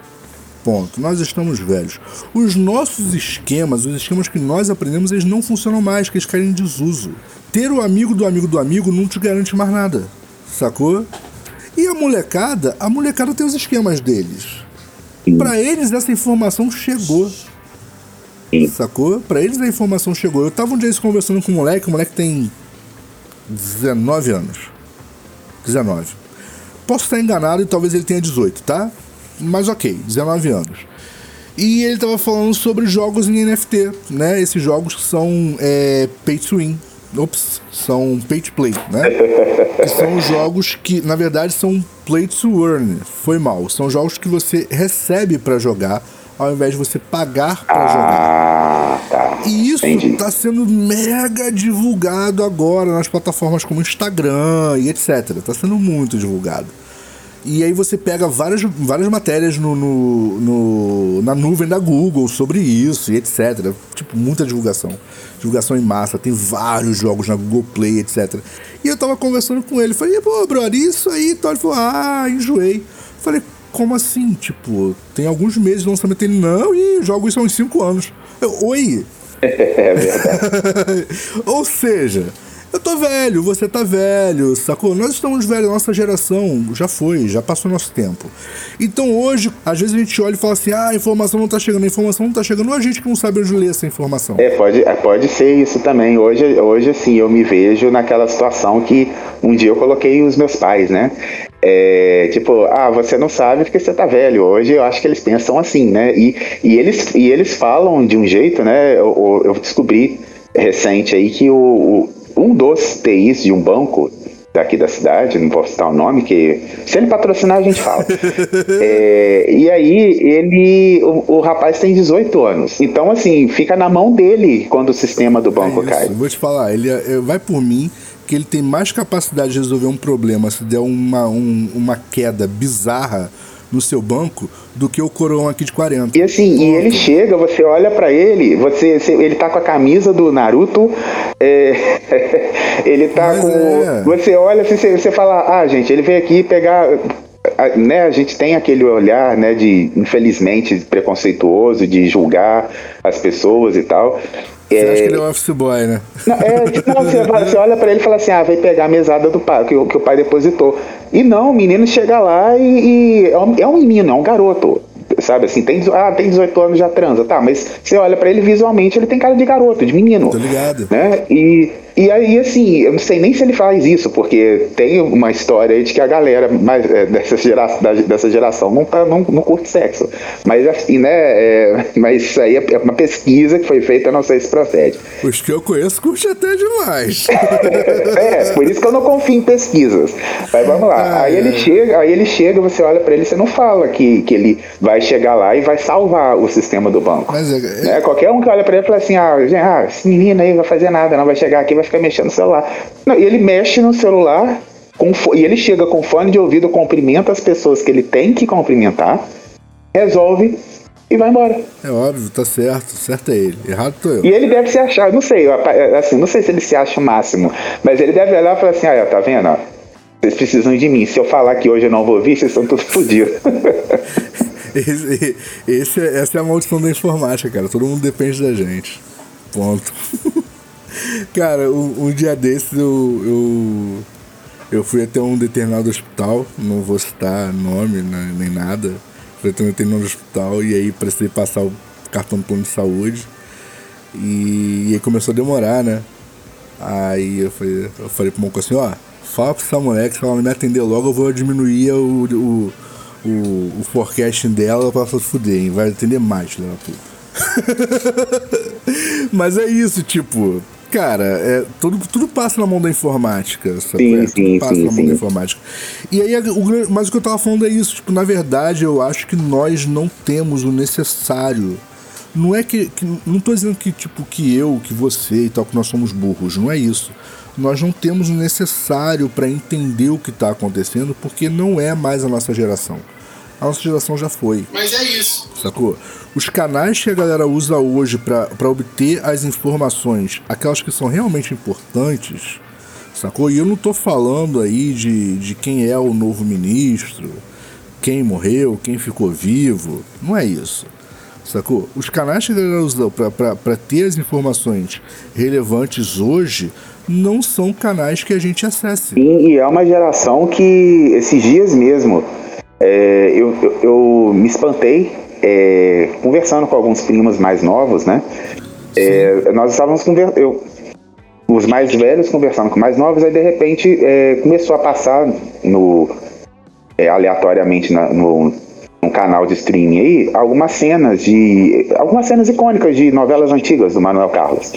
Ponto. Nós estamos velhos. Os nossos esquemas, os esquemas que nós aprendemos, eles não funcionam mais, que eles caem em desuso. Ter o amigo do amigo do amigo não te garante mais nada. Sacou? E a molecada, a molecada tem os esquemas deles. Pra eles essa informação chegou. Sacou? Pra eles a informação chegou. Eu tava um dia conversando com um moleque, o moleque tem 19 anos. 19. Posso estar enganado e talvez ele tenha 18, tá? Mas ok, 19 anos. E ele tava falando sobre jogos em NFT, né? Esses jogos que são é, pay to win. Ops, são pay to play, né? que são jogos que, na verdade, são play to earn. Foi mal. São jogos que você recebe pra jogar ao invés de você pagar pra jogar. Ah, tá. E isso Entendi. tá sendo mega divulgado agora nas plataformas como Instagram e etc. Tá sendo muito divulgado. E aí você pega várias, várias matérias no, no- no- na nuvem da Google sobre isso e etc. Tipo, muita divulgação. Divulgação em massa, tem vários jogos na Google Play, etc. E eu tava conversando com ele, falei, pô, brother, isso aí, então ele falou, ah, enjoei. Falei, como assim? Tipo, tem alguns meses de lançamento ele, não, e jogo isso há uns 5 anos. Eu, Oi, É verdade. ou seja, eu tô velho, você tá velho, sacou? Nós estamos velhos, nossa geração já foi, já passou nosso tempo. Então hoje, às vezes a gente olha e fala assim: ah, a informação não tá chegando, a informação não tá chegando, ou a gente que não sabe onde ler essa informação. É, pode, é, pode ser isso também. Hoje, hoje, assim, eu me vejo naquela situação que um dia eu coloquei os meus pais, né? É, tipo, ah, você não sabe porque você tá velho. Hoje eu acho que eles pensam assim, né? E, e, eles, e eles falam de um jeito, né? Eu, eu descobri recente aí que o, o- um dos TIs de um banco daqui da cidade, não posso citar o nome, que se ele patrocinar a gente fala. É, e aí ele, o, o rapaz tem 18 anos, então assim fica na mão dele quando o sistema do banco É cai. vou te falar, ele é- vai por mim que ele tem mais capacidade de resolver um problema se der uma, um- uma queda bizarra no seu banco do que o coroão aqui de 40. E assim, e ele chega, você olha pra ele, você, você- ele tá com a camisa do Naruto, é, ele tá Mas com. é. Você olha assim, você, você fala, ah, gente, ele veio aqui pegar. a- Né, a gente tem aquele olhar, né, de infelizmente preconceituoso, de julgar as pessoas e tal. Você É, acha que ele é um office boy, né? Não, é, tipo, não, você, você olha pra ele e fala assim, ah, vai pegar a mesada do pai, que, o- que o pai depositou. E não, o menino chega lá e, e é, um, é um menino, é um garoto. Sabe assim, tem, ah, tem 18 anos já transa, tá, mas você olha pra ele visualmente, ele tem cara de garoto, de menino. Tô ligado. Né? E, e aí, assim, eu não sei nem se ele faz isso, porque tem uma história aí de que a galera mais, é, dessa, gera, dessa geração não, tá, não, não curte sexo. Mas assim, né? é, mas isso aí é uma pesquisa que foi feita, não sei se procede. Os que eu conheço curte até demais. É, por isso que eu não confio em pesquisas. Mas vamos lá. Ah, aí ele é. chega, aí ele chega, você olha pra ele, você não fala que, que ele vai chegar lá e vai salvar o sistema do banco. Mas é, Né? Qualquer um que olha pra ele fala assim: ah, gente, ah, esse menino aí vai fazer nada, não vai chegar aqui, vai ficar mexendo no celular. Não, e ele mexe no celular com e ele chega com fone de ouvido, cumprimenta as pessoas que ele tem que cumprimentar, resolve e vai embora. é óbvio, tá certo. Certo é ele. Errado tô eu. E ele deve se achar, não sei, assim, não sei se ele se acha o máximo, mas ele deve olhar e falar assim, ah, tá vendo? ó, Vocês precisam de mim. Se eu falar que hoje eu não vou vir, vocês estão todos fodidos. Esse, esse é- essa é a maldição da informática, cara. Todo mundo depende da gente. Ponto. cara, um, um dia desses eu, eu, Eu fui até um determinado hospital, não vou citar nome né, nem nada. Fui até um determinado hospital e aí precisei passar o cartão do plano de saúde. E, e aí começou a demorar, né? Aí eu falei, eu falei pro Monco assim, ó, fala pra essa mulher que se ela não me atender logo, eu vou diminuir o, o, o, o forecasting dela pra se fuder, hein? Vai atender mais, filha da puta. Mas é isso, tipo, cara, é, tudo, tudo passa na mão da informática. Sabe? Sim, é, sim, tudo passa sim, na mão sim. da informática. E aí, o, mas o que eu tava falando é isso, tipo, na verdade, eu acho que nós não temos o necessário. Não é que, que. Não tô dizendo que, tipo, que eu, que você e tal, que nós somos burros. Não é isso. Nós não temos o necessário para entender o que tá acontecendo, porque não é mais a nossa geração. A nossa geração já foi Mas é isso. Sacou? Os canais que a galera usa hoje pra obter as informações, aquelas que são realmente importantes, sacou? E eu não tô falando aí de, de quem é o novo ministro, quem morreu, quem ficou vivo, não é isso. Sacou? Os canais que a galera usa pra ter as informações relevantes hoje não são canais que a gente acesse. Sim, e é uma geração que, esses dias mesmo, é, eu, eu, eu me espantei é, conversando com alguns primos mais novos, né? É, nós estávamos conversando. Os mais velhos conversando com mais novos, aí de repente é, começou a passar no, é, aleatoriamente na- no, canal de streaming aí algumas cenas de. algumas cenas icônicas de novelas antigas do Manuel Carlos.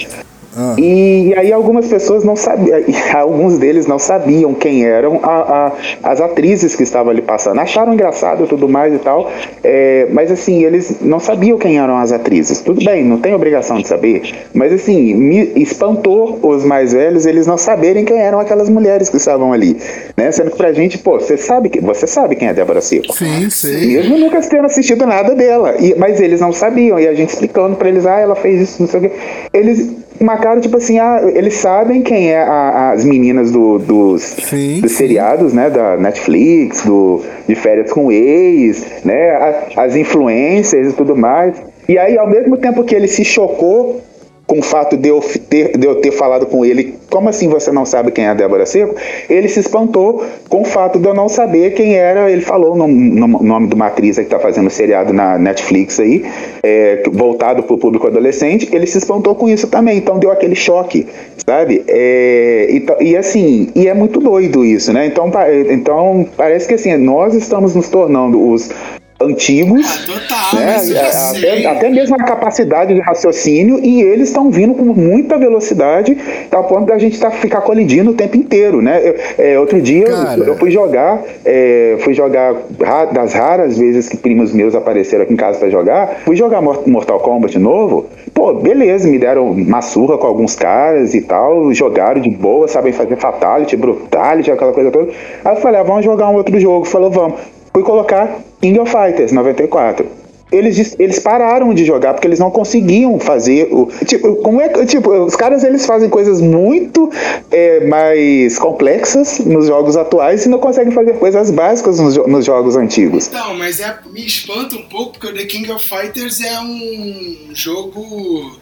Ah. E, e aí algumas pessoas não sabiam, alguns deles não sabiam quem eram a- a- as atrizes que estavam ali passando. Acharam engraçado e tudo mais e tal, é, mas assim, eles não sabiam quem eram as atrizes. Tudo bem, não tem obrigação de saber, mas assim, me espantou os mais velhos eles não saberem quem eram aquelas mulheres que estavam ali. Né? Sendo que pra gente, pô, você sabe, que, você sabe quem é Débora Seco. Sim, sei. Mesmo nunca tendo assistido nada dela. E- mas eles não sabiam. E a gente explicando pra eles, ah, ela fez isso, não sei o quê. Eles marcaram, tipo assim, ah, eles sabem quem é a- as meninas do- dos, Sim, dos seriados, né? Da Netflix, do, de férias com ex, né? a- as influências e tudo mais. E aí, ao mesmo tempo que ele se chocou com o fato de eu, ter, de eu ter falado com ele, como assim você não sabe quem é a Débora Seco? Ele se espantou com o fato de eu não saber quem era. Ele falou o nome, nom- nome de uma atriz que está fazendo seriado na Netflix aí, é, voltado para o público adolescente. Ele se espantou com isso também, então deu aquele choque, sabe? É, e, e assim, e é muito doido isso, né? Então, então parece que assim, nós estamos nos tornando os antigos Ah, total, né? sei. até, até mesmo a capacidade de raciocínio e eles estão vindo com muita velocidade a ponto da gente tá, ficar colidindo o tempo inteiro, né? Eu- é, outro dia eu- Cara. eu fui jogar, é, fui jogar ra- das raras vezes que primos meus apareceram aqui em casa pra jogar, fui jogar Mor- Mortal Kombat novo, pô, beleza, me deram uma surra com alguns caras e tal, jogaram de boa, sabem fazer fatality, brutality, aquela coisa toda. Aí eu falei, ah, vamos jogar um outro jogo, falou, vamos. Fui colocar King of Fighters 94. Eles, eles pararam de jogar porque eles não conseguiam fazer o. Tipo, como é que. Tipo, os caras eles fazem coisas muito é, mais complexas nos jogos atuais e não conseguem fazer coisas básicas nos, nos jogos antigos. Então, mas é, me espanta um pouco porque o The King of Fighters é um jogo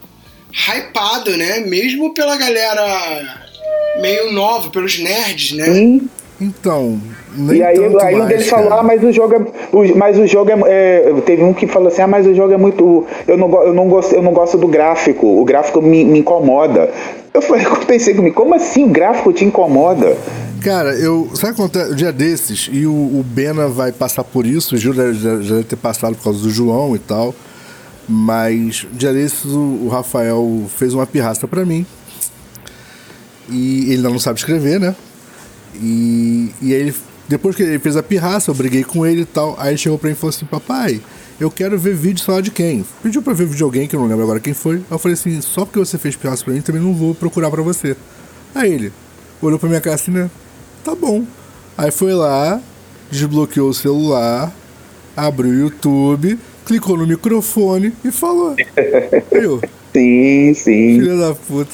hypado, né? Mesmo pela galera meio nova, pelos nerds, né? Sim. Então, nem E aí, aí um mais, deles cara. falou, ah, mas o jogo é. o- mas o jogo é, é, Teve um que falou assim, ah, mas o jogo é muito. Eu não, eu não, gosto, eu não gosto do gráfico. O gráfico me, me incomoda. Eu falei, eu pensei comigo, como assim o gráfico te incomoda? Cara, eu. Sabe o que acontece? O dia desses, e o, o Bena vai passar por isso, o Gil já, já deve ter passado por causa do João e tal. Mas dia desses o, o Rafael fez uma pirraça pra mim. E ele ainda não sabe escrever, né? E, e aí ele, depois que ele fez a pirraça, eu briguei com ele e tal. Aí ele chegou pra mim e falou assim: Papai, eu quero ver vídeo só de quem? Pediu pra ver vídeo de alguém, que eu não lembro agora quem foi. Aí eu falei assim: Só porque você fez pirraça pra mim, também não vou procurar pra você. Aí ele olhou pra minha cara assim, né? Tá bom. Aí foi lá, desbloqueou o celular, abriu o YouTube, clicou no microfone e falou. Eu, Sim, sim. filha da puta.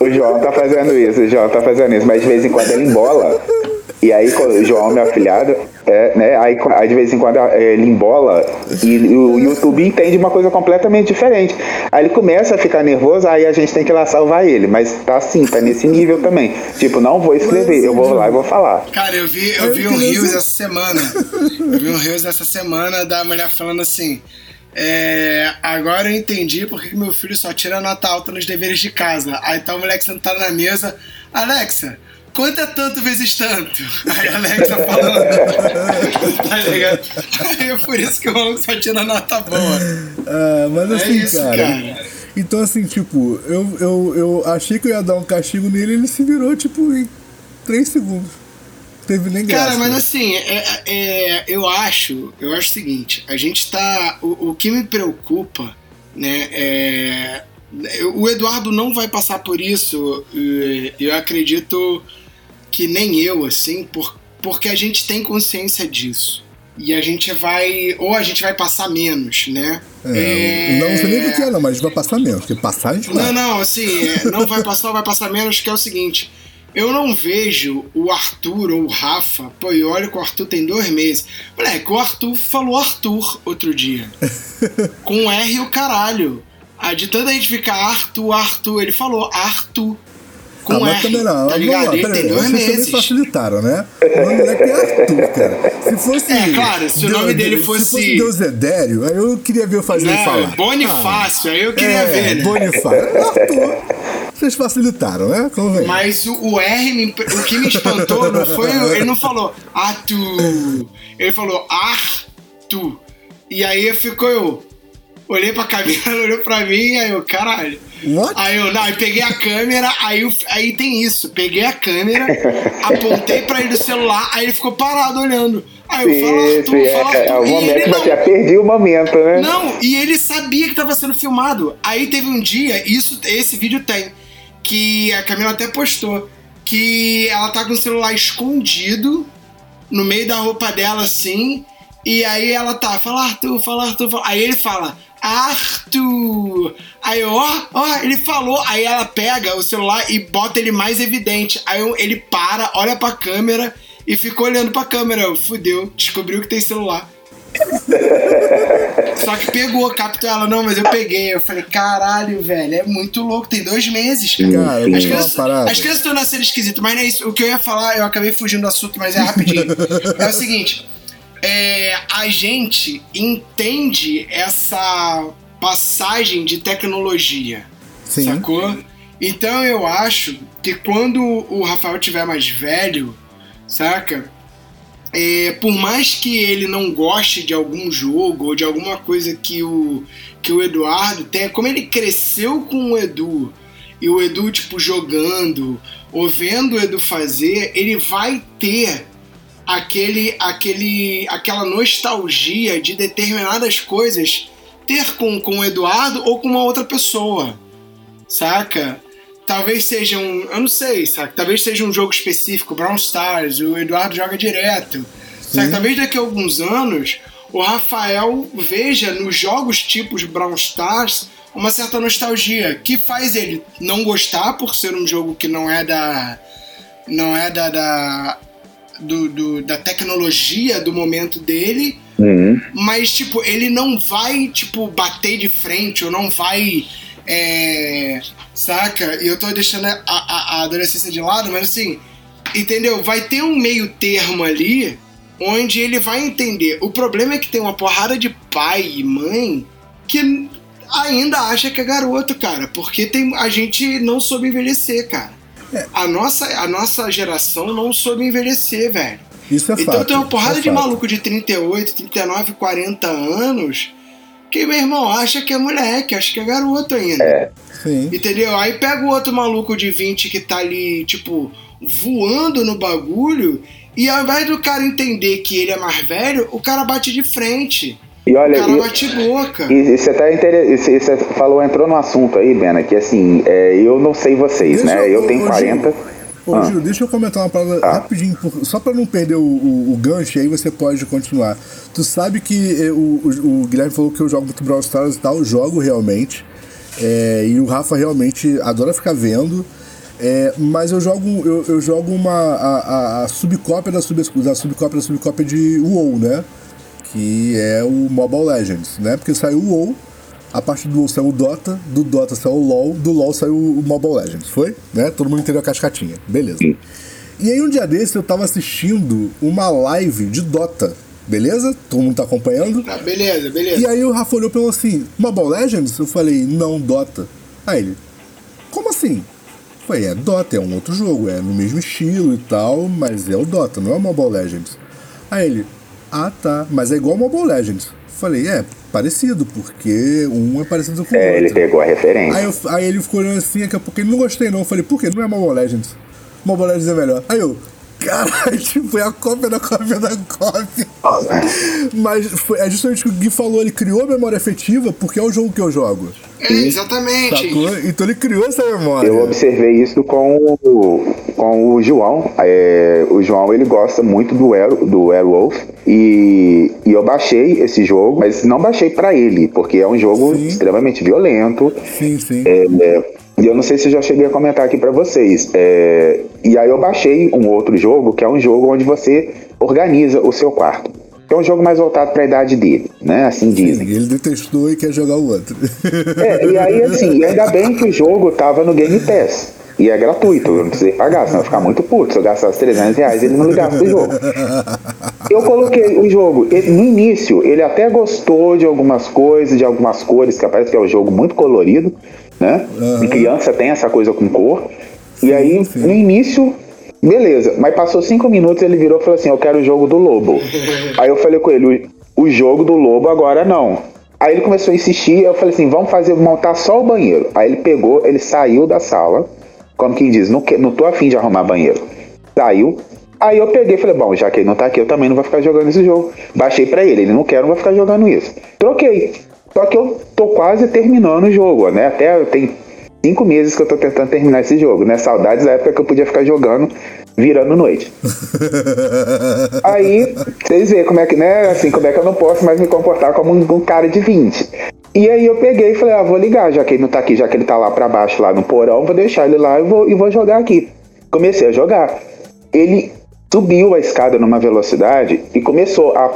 O João tá fazendo isso, o João tá fazendo isso, mas de vez em quando ele embola. E aí, o João, meu afilhado, é, né? Aí, aí, de vez em quando é, ele embola e o YouTube entende uma coisa completamente diferente. Aí ele começa a ficar nervoso, aí a gente tem que ir lá salvar ele. Mas tá assim, tá nesse nível também. Tipo, não vou escrever, eu vou lá e vou falar. Cara, eu vi, eu vi um Rios essa semana. Eu vi um Rios essa semana da mulher falando assim. É, agora eu entendi porque que meu filho só tira nota alta nos deveres de casa. Aí tá o moleque sentado na mesa. Alexa, quanto é tanto vezes tanto? Aí a Alexa falando. tá ligado? Aí é por isso que o maluco só tira nota boa. Ah, mas É assim, isso, cara, cara. Então, assim, tipo, eu, eu, eu achei que eu ia dar um castigo nele ele se virou, tipo, em 3 segundos. Não teve nem graça. Cara, mas assim, é, é, eu acho, eu acho o seguinte, a gente tá. O, o que me preocupa, né, é. O Eduardo não vai passar por isso, eu acredito que nem eu, assim, por, porque a gente tem consciência disso. E a gente vai. Ou a gente vai passar menos, né? É, Não sei nem o que é, não, mas vai passar menos. Porque passar a gente vai. Não, não, assim, é, não vai passar, vai passar menos, que é o seguinte. Eu não vejo o Arthur ou o Rafa. Pô, e olha que o Arthur tem dois meses. Moleque, o Arthur falou Arthur outro dia. com R e o caralho. De tanta gente ficar Arthur, Arthur, ele falou Arthur. Com Ah, mas também não. Tá Vamos ligado? lá, Ele peraí. tem dois Vocês também meses. facilitaram, né? O nome dele é Arthur, cara. Se fosse. É, claro, se o nome dele Se fosse- fosse Deusdedério, aí eu queria ver eu fazer Né? falar. Bonifácio, aí eu queria é, ver, né? Bonifácio. Arthur. Vocês facilitaram, né? Convém. Mas o, o R, me- o que me espantou não foi. o- Ele não falou Arthur. Ele falou Arthur. E aí ficou eu. Olhei pra Camila, olhou pra mim, aí eu, caralho. What? Aí eu, não, aí peguei a câmera, aí, eu- aí tem isso. Peguei a câmera, apontei pra ele o celular, aí ele ficou parado olhando. Aí eu falo Sim, Arthur, sim, fala é, é Arthur. o momento você perdi o momento, né? Não, e ele sabia que estava sendo filmado. Aí teve um dia, isso, esse vídeo tem, que a Camila até postou, que ela tá com o celular escondido no meio da roupa dela assim, e aí ela tá, fala Arthur, fala Arthur, fala. aí ele fala Arthur. Aí eu, ó, ó, ele falou. Aí ela pega o celular e bota ele mais evidente. Aí eu- ele para, olha pra câmera e fica olhando pra câmera. Eu, Fudeu, descobriu que tem celular. Só que pegou, captou ela, não, mas eu peguei. Eu falei, caralho, velho, é muito louco, tem dois meses, cara. Cara, As crianças, as crianças estão nascendo esquisito, mas não é isso. O que eu ia falar, eu acabei fugindo do assunto, mas é rapidinho. é o seguinte: é, a gente entende essa passagem de tecnologia. Sim. Sacou? Então eu acho que quando o Rafael tiver mais velho, saca? É, por mais que ele não goste de algum jogo ou de alguma coisa que o, que o Eduardo tenha, como ele cresceu com o Edu e o Edu, tipo, jogando ou vendo o Edu fazer, ele vai ter aquele, aquele, aquela nostalgia de determinadas coisas ter com, com o Eduardo ou com uma outra pessoa, saca? Talvez seja um, eu não sei, saca? Talvez seja um jogo específico, Brown Stars, o Eduardo joga direto, saca? Talvez daqui a alguns anos o Rafael veja nos jogos tipos Brown Stars uma certa nostalgia que faz ele não gostar por ser um jogo que não é da não é da, da do, do- da tecnologia do momento dele, Uhum. mas tipo ele não vai tipo bater de frente ou não vai é, saca? E eu tô deixando a, a- a adolescência de lado mas assim entendeu? Vai ter um meio termo ali onde ele vai entender. O problema é que tem uma porrada de pai e mãe que ainda acha que é garoto cara porque tem a gente não soube envelhecer cara a nossa a nossa geração não soube envelhecer velho Isso é então fato. tem uma porrada é de fato. maluco de 38, 39, 40 anos que, meu irmão, acha que é moleque, acha que é garoto ainda. Sim. Entendeu? Aí pega o outro maluco de 20 que tá ali, tipo, voando no bagulho, e ao invés do cara entender que ele é mais velho, o cara bate de frente. E olha, o cara bate boca. E você tá inter... você você falou, entrou no assunto aí, Bena, que assim, é, eu não sei vocês, Deixa né? eu- Eu tenho ô, 40. Gil, Ô, Ah. Gil, deixa eu comentar uma parada Ah. rapidinho, só pra não perder o, o, o gancho, aí você pode continuar. Tu sabe que eh, o, o, o Guilherme falou que eu jogo muito Brawl Stars e tal, eu jogo realmente. É, e o Rafa realmente adora ficar vendo. É, mas eu jogo, eu, eu jogo uma, a, a, a subcópia da, sub, da subcópia da subcópia de WoW, né? Que é o Mobile Legends, né? Porque saiu o WoW, a partir do WoW saiu o Dota, do Dota saiu o LoL, do LoL saiu o Mobile Legends, foi? Né? Todo mundo entendeu a cascatinha, beleza. E aí um dia desse eu tava assistindo uma live de Dota, beleza? Todo mundo tá acompanhando? Tá, beleza, beleza. E aí o Rafa olhou e falou assim, Mobile Legends? Eu falei, não, Dota. Aí ele, como assim? Eu falei, é Dota, é um outro jogo, é no mesmo estilo e tal, mas é o Dota, não é o Mobile Legends. Aí ele, ah tá, mas é igual Mobile Legends. Falei, é, parecido, porque um é parecido com o É, outro. ele pegou a referência. Aí, eu- aí ele ficou olhando assim, daqui a pouco ele não gostei não. Eu falei, por quê? Não é Mobile Legends. Mobile Legends é melhor. Aí eu, caralho, tipo, é a cópia da cópia da cópia. Mas foi, é justamente o que o Gui falou, ele criou a memória afetiva porque é o jogo que eu jogo. É, exatamente. Sacou? Então ele criou essa memória. Eu observei isso com o, com o João. É, o João ele gosta muito do, Air, do Airwolf e, e eu baixei esse jogo, mas não baixei pra ele, porque é um jogo Sim. extremamente violento. Sim, sim. É, e eu não sei se eu já cheguei a comentar aqui pra vocês. É, e aí eu baixei um outro jogo, que é um jogo onde você organiza o seu quarto. É um jogo mais voltado pra idade dele, né? Assim dizem. Ele detestou e quer jogar o outro. É, e aí, assim, ainda bem que o jogo tava no Game Pass. E é gratuito, eu não precisei pagar, senão eu ia ficar muito puto. Se eu gastasse 300 reais, ele não ligasse o jogo. Eu coloquei o jogo, ele- no início, ele até gostou de algumas coisas, de algumas cores, que parece que é um jogo muito colorido, né? E criança tem essa coisa com cor. E aí, sim. no início, beleza. Mas passou cinco minutos, ele virou e falou assim: Eu quero o jogo do lobo. aí eu falei com ele: O o jogo do lobo agora não. Aí ele começou a insistir, eu falei assim, vamos fazer, montar só o banheiro. Aí ele pegou, ele saiu da sala, como quem diz, não, que- não tô afim de arrumar banheiro. Saiu. Aí eu peguei e falei, bom, já que ele não tá aqui, eu também não vou ficar jogando esse jogo. Baixei pra ele, ele não quer, não vou ficar jogando isso. Troquei. Só que eu tô quase terminando o jogo, né? Até tem cinco meses que eu tô tentando terminar esse jogo, né? Saudades da época que eu podia ficar jogando virando noite. Aí, vocês veem como é que, né? Assim, como é que eu não posso mais me comportar como um, um cara de 20. E aí eu peguei e falei, ah, vou ligar, já que ele não tá aqui, já que ele tá lá pra baixo, lá no porão, vou deixar ele lá e vou, e vou jogar aqui. Comecei a jogar. Ele subiu a escada numa velocidade e começou a,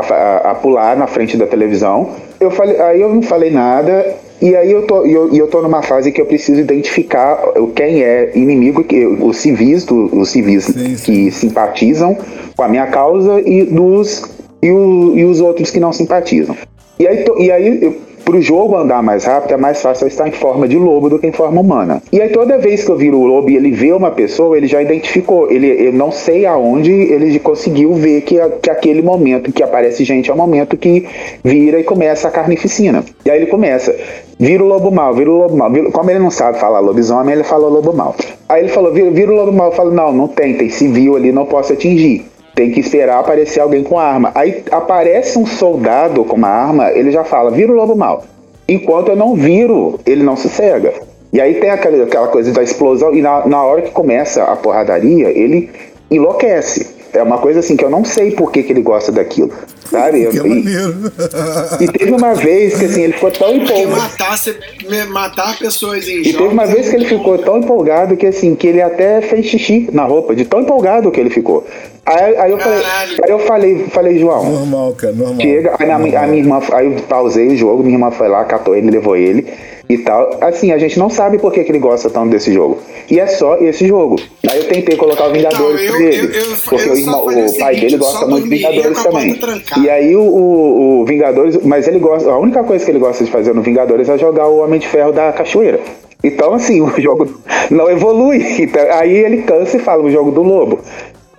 a, a pular na frente da televisão. Eu falei, aí eu não falei nada. E aí eu tô, eu, eu tô numa fase que eu preciso identificar quem é inimigo, que, os civis, do- os civis Sim, sim. que simpatizam com a minha causa e, dos, e, o- e os outros que não simpatizam. E aí, e aí eu- pro jogo andar mais rápido, é mais fácil eu estar em forma de lobo do que em forma humana. E aí toda vez que eu viro o lobo e ele vê uma pessoa, ele já identificou. Ele, eu não sei aonde ele conseguiu ver que, que aquele momento que aparece gente é o momento que vira e começa a carnificina. E aí ele começa, vira o lobo mal, vira o lobo mal. Vira- como ele não sabe falar lobisomem, ele fala lobo mal. Aí ele falou, vira, vira o lobo mal. Eu falo, não, não tem, tem civil ali, não posso atingir. Tem que esperar aparecer alguém com arma. Aí aparece um soldado com uma arma, ele já fala, vira o lobo mal. Enquanto eu não viro, ele não se cega. E aí tem aquela, aquela coisa da explosão, e na, na hora que começa a porradaria, ele enlouquece. É uma coisa assim que eu não sei por que, que ele gosta daquilo. Sabe? que E- e teve uma vez que assim, ele ficou tão Porque empolgado. matar, matar pessoas em E jogos. teve uma vez que ele ficou tão empolgado que assim, que ele até fez xixi na roupa, de tão empolgado que ele ficou. Aí, aí eu falei, aí eu falei, falei, João, Normal, cara, normal. chega, aí a, mi- a minha irmã, aí eu pausei o jogo, minha irmã foi lá, catou ele, levou ele e tal. Assim, a gente não sabe por que, que ele gosta tanto desse jogo. E é só esse jogo. Aí eu tentei colocar o Vingadores Não, eu- eu- eu- porque eu o, irmão- o pai seguinte, dele gosta muito de dormiria Vingadores a também. E aí o, o- o Vingadores, mas ele gosta, a única coisa que ele gosta de fazer no Vingadores é jogar o Homem de Ferro da cachoeira. Então, assim, o jogo não evolui. Então, aí ele cansa e fala o jogo do lobo.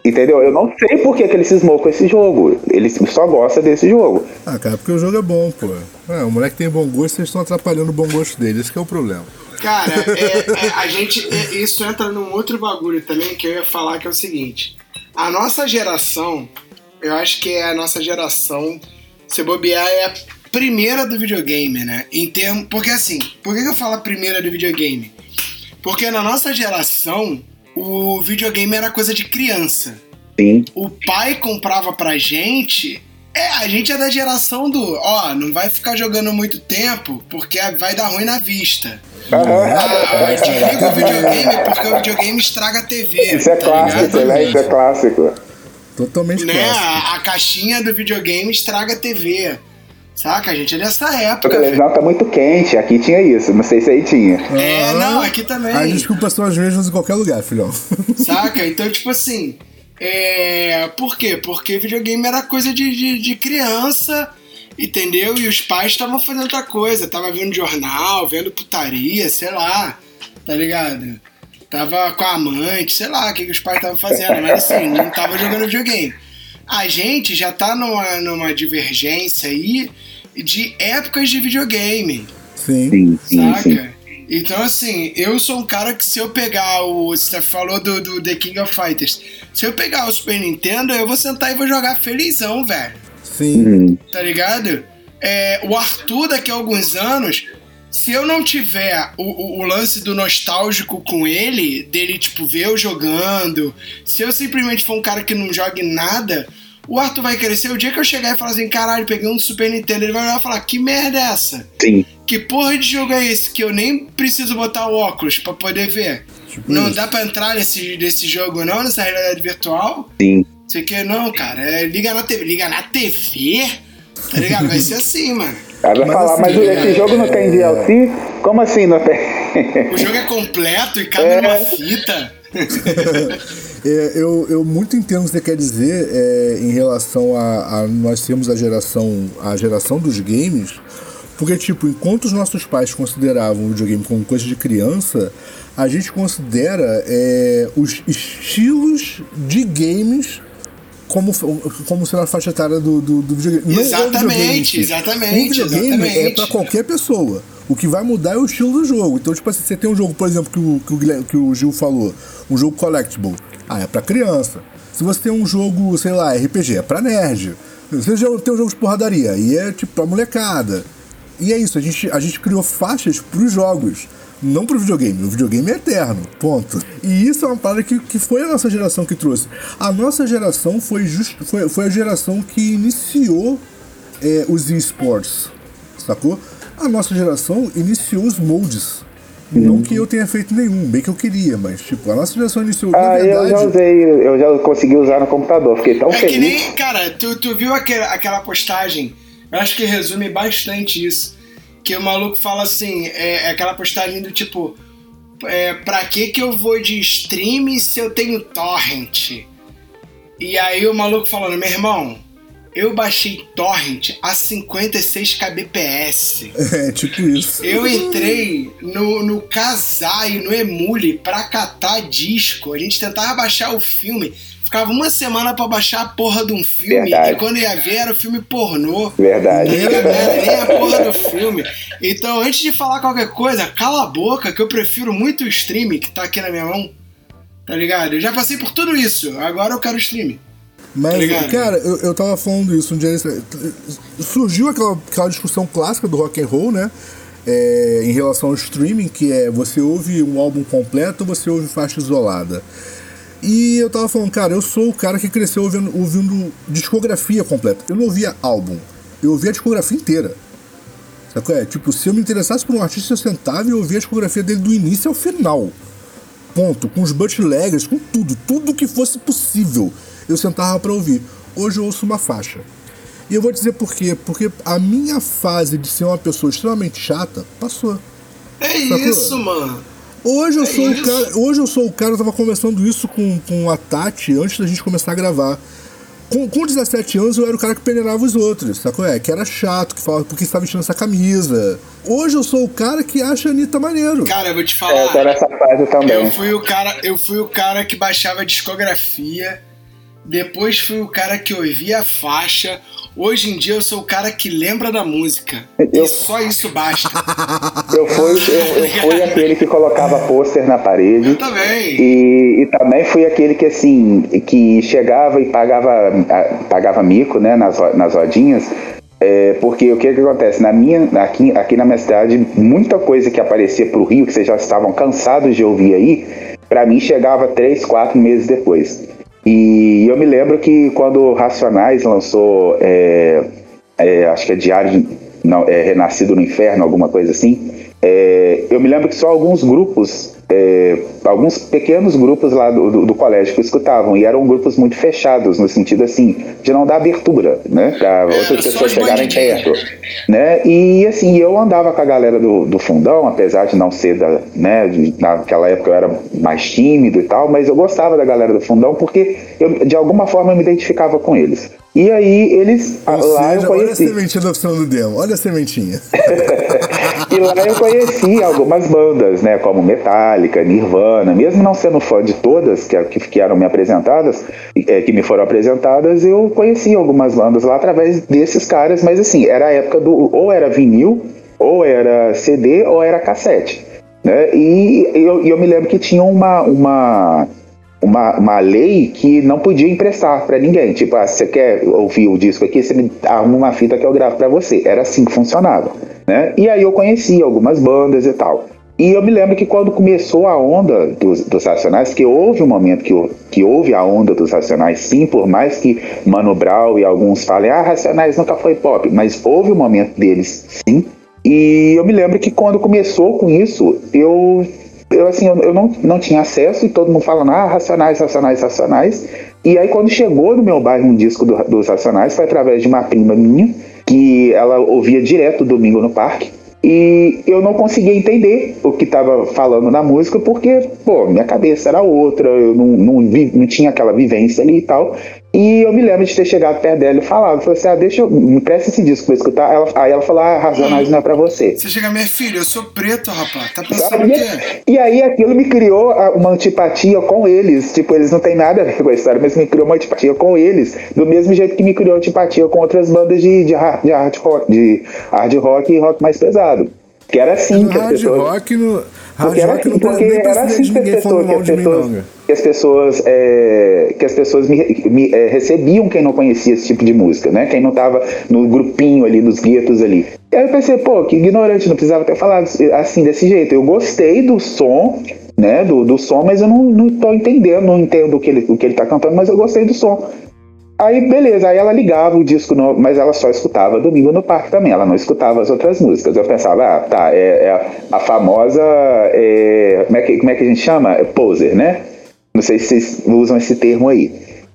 Entendeu? Eu não sei por que, que ele cismou com esse jogo. Ele só gosta desse jogo. Ah, cara, porque o jogo é bom, pô. É, o moleque tem bom gosto, vocês estão atrapalhando o bom gosto dele, esse que é o problema. Cara, é- é, a gente. é, isso entra num outro bagulho também que eu ia falar que é o seguinte. A nossa geração, eu acho que é a nossa geração, se bobear, é a primeira do videogame, né? Em termo, porque assim, por que que eu falo a primeira do videogame? Porque na nossa geração, o videogame era coisa de criança. Sim. O pai comprava pra gente É, a gente é da geração do, ó, não vai ficar jogando muito tempo porque vai dar ruim na vista. Ah, desliga o videogame porque o videogame estraga a TV. Isso é tá clássico, ligado? né? Isso é clássico. Totalmente Né? clássico. A, a caixinha do videogame estraga a TV. Saca? A gente é dessa A época, velho. televisão tá muito quente, aqui tinha isso, não sei se aí tinha. É, não, aqui também. As desculpas são as mesmas em qualquer lugar, filhão. Saca? Então, tipo assim. É... Por quê? Porque videogame era coisa de, de, de criança, entendeu? E os pais estavam fazendo outra coisa. Tava vendo jornal, vendo putaria, sei lá. Tá ligado? Tava com a amante, sei lá o que, que os pais estavam fazendo. Mas assim, não tava jogando videogame. A gente já tá numa, numa divergência aí de épocas de videogame. Sim. Sim, sim, sim. Saca? Então, assim, eu sou um cara que se eu pegar o. Você falou do, do The King of Fighters. Se eu pegar o Super Nintendo, eu vou sentar e vou jogar felizão, velho. Sim. Hum, Tá ligado? É, o Arthur, daqui a alguns anos, se eu não tiver o, o- o lance do nostálgico com ele, dele, tipo, ver eu jogando, se eu simplesmente for um cara que não jogue nada, o Arthur vai crescer. O dia que eu chegar e falar assim, caralho, peguei um do Super Nintendo, ele vai olhar e falar, que merda é essa? sim. Que porra de jogo é esse que eu nem preciso botar o óculos pra poder ver? Tipo não isso. dá pra entrar nesse, nesse jogo não, nessa realidade virtual? Sim. Sei que não, cara. É, liga na TV. Liga na TV? Tá ligado? Vai ser assim, mano. Ela vai Mas falar, assim, mas é- esse jogo não tem DLC? Como assim não tem? O jogo é completo e cabe É. numa fita. É, eu, eu muito entendo o que você quer dizer é, em relação a, a nós termos a geração, a geração dos games, porque, tipo, enquanto os nossos pais consideravam o videogame como coisa de criança, a gente considera é, os estilos de games como, como sendo a faixa etária do, do, do videogame. Não o Exatamente, videogame em si. exatamente, O videogame é exatamente. pra qualquer pessoa. O que vai mudar é o estilo do jogo. Então, tipo assim, você tem um jogo, por exemplo, que o, que o, que o Gil falou, um jogo collectible. Ah, é pra criança. Se você tem um jogo, sei lá, RPG, é pra nerd. Se você já tem um jogo de porradaria, aí é tipo pra molecada. E é isso, a gente, a gente criou faixas pros jogos. Não pro videogame. O videogame é eterno. Ponto. E isso é uma parada que, que foi a nossa geração que trouxe. A nossa geração foi, just, foi, foi a geração que iniciou é, os esports. Sacou? A nossa geração iniciou os moldes. Não que eu tenha feito nenhum, bem que eu queria, mas tipo, a nossa geração iniciou. na Ah, eu verdade, já usei, eu já consegui usar no computador, fiquei tão É que feliz. nem, cara, tu, tu viu aquele, aquela postagem? Eu acho que resume bastante isso. Que o maluco fala assim, é, é aquela postagem do tipo, é, pra que que eu vou de stream se eu tenho torrent? E aí o maluco falando, meu irmão, eu baixei torrent a 56 kbps. É, tipo isso. Eu entrei no, no Kazaa e no Emule pra catar disco. A gente tentava baixar o filme. Ficava uma semana pra baixar a porra de um filme. Verdade. E quando ia ver, era o filme pornô. Verdade. Não era nem a porra do filme. Então, antes de falar qualquer coisa, cala a boca, que eu prefiro muito o stream que tá aqui na minha mão. Tá ligado? Eu já passei por tudo isso. Agora eu quero o stream. Mas, Tá cara, eu, eu tava falando isso um dia. Surgiu aquela, aquela discussão clássica do rock and roll, né? É, em relação ao streaming, que é você ouve um álbum completo ou você ouve faixa isolada. E eu tava falando, cara, eu sou o cara que cresceu ouvindo, ouvindo discografia completa. Eu não ouvia álbum, eu ouvia a discografia inteira. Sabe qual é? Tipo, se eu me interessasse por um artista, eu sentava e eu ouvia a discografia dele do início ao final. Ponto. Com os bootleggers, com tudo. Tudo que fosse possível. Eu sentava pra ouvir. Hoje eu ouço uma faixa. E eu vou dizer por quê. Porque a minha fase de ser uma pessoa extremamente chata passou. É Sacou? isso, mano. Hoje eu É sou isso. o cara. Hoje eu sou o cara, eu tava conversando isso com, com a Tati antes da gente começar a gravar. Com, com 17 anos eu era o cara que peneirava os outros, sacou? É, que era chato, que falava porque estava vestindo essa camisa. Hoje eu sou o cara que acha a Anitta maneiro. Cara, eu vou te É, eu tô falar. nessa fase também. Eu fui o cara, eu fui o cara que baixava a discografia. Depois fui o cara que ouvia a faixa. Hoje em dia eu sou o cara que lembra da música. Eu- E só isso basta. Eu fui, eu, eu fui aquele que colocava pôster na parede. Eu também. E, e também fui aquele que assim, que chegava e pagava, pagava mico, né, nas, nas rodinhas. É, porque o que, que acontece? Na minha, aqui, aqui na minha cidade, muita coisa que aparecia pro Rio, que vocês já estavam cansados de ouvir aí, pra mim chegava três, quatro meses depois. E eu me lembro que quando Racionais lançou, é, é, acho que é Diário, não, é Renascido no Inferno, alguma coisa assim, é, eu me lembro que só alguns grupos é, alguns pequenos grupos lá do, do, do, colégio que escutavam, e eram grupos muito fechados, no sentido assim, de não dar abertura, né? Pra outras pessoas chegarem perto. Né? E assim, eu andava com a galera do, do fundão, apesar de não ser da. Né, de, naquela época eu era mais tímido e tal, mas eu gostava da galera do fundão porque eu, de alguma forma eu me identificava com eles. E aí eles. Ou lá seja, eu conheci. Olha a sementinha da opção do demo, olha a sementinha. e lá eu conheci algumas bandas, né? Como Metallica, Nirvana, mesmo não sendo fã de todas que, que, eram me apresentadas, é, que me foram apresentadas, eu conheci algumas bandas lá através desses caras, mas assim, era a época do. ou era vinil, ou era CD, ou era cassete. Né? E eu, eu me lembro que tinha uma, uma uma, uma lei que não podia emprestar para ninguém. Tipo, ah, você quer ouvir o disco aqui, você me arruma uma fita que eu gravo para você. Era assim que funcionava. Né? E aí eu conheci algumas bandas e tal. E eu me lembro que quando começou a onda dos, dos Racionais, que houve um momento que, que houve a onda dos Racionais, sim, por mais que Mano Brown e alguns falem, ah, Racionais nunca foi pop, mas houve um momento deles, sim. E eu me lembro que quando começou com isso, eu eu assim, eu, não, não tinha acesso e todo mundo falando, ah, Racionais, Racionais, Racionais. E aí quando chegou no meu bairro um disco do, dos Racionais, foi através de uma prima minha, que ela ouvia direto domingo no parque. E eu não conseguia entender o que estava falando na música, porque, pô, minha cabeça era outra, eu não, não, vi, não tinha aquela vivência ali e tal. E eu me lembro de ter chegado perto dela e falado, falei assim, ah, deixa eu, me presta esse disco pra escutar. Ela, aí ela falou, ah, Racionais não é pra você. Você chega, minha filha, eu sou preto, rapaz, tá pensando o quê? E aí aquilo me criou uma antipatia com eles, tipo, eles não têm nada a ver com a história, mas me criou uma antipatia com eles, do mesmo jeito que me criou antipatia com outras bandas de, de, hard, de hard rock, de hard rock e rock mais pesado. Que era assim no que as pessoas... Rock no... Porque era assim, porque era assim que as pessoas, que as pessoas, que as pessoas, é, que as pessoas me, me é, recebiam quem não conhecia esse tipo de música, né? Quem não tava no grupinho ali, nos guetos ali. E aí eu pensei, pô, que ignorante, não precisava ter falado assim, desse jeito. Eu gostei do som, né, do, do som, mas eu não, não tô entendendo, não entendo o que, ele, o que ele tá cantando, mas eu gostei do som. Aí, beleza, aí ela ligava o disco novo, mas ela só escutava Domingo no Parque também, ela não escutava as outras músicas. Eu pensava, ah, tá, é, é a famosa. É, como, é que, como é que a gente chama? É poser, né? Não sei se vocês usam esse termo aí.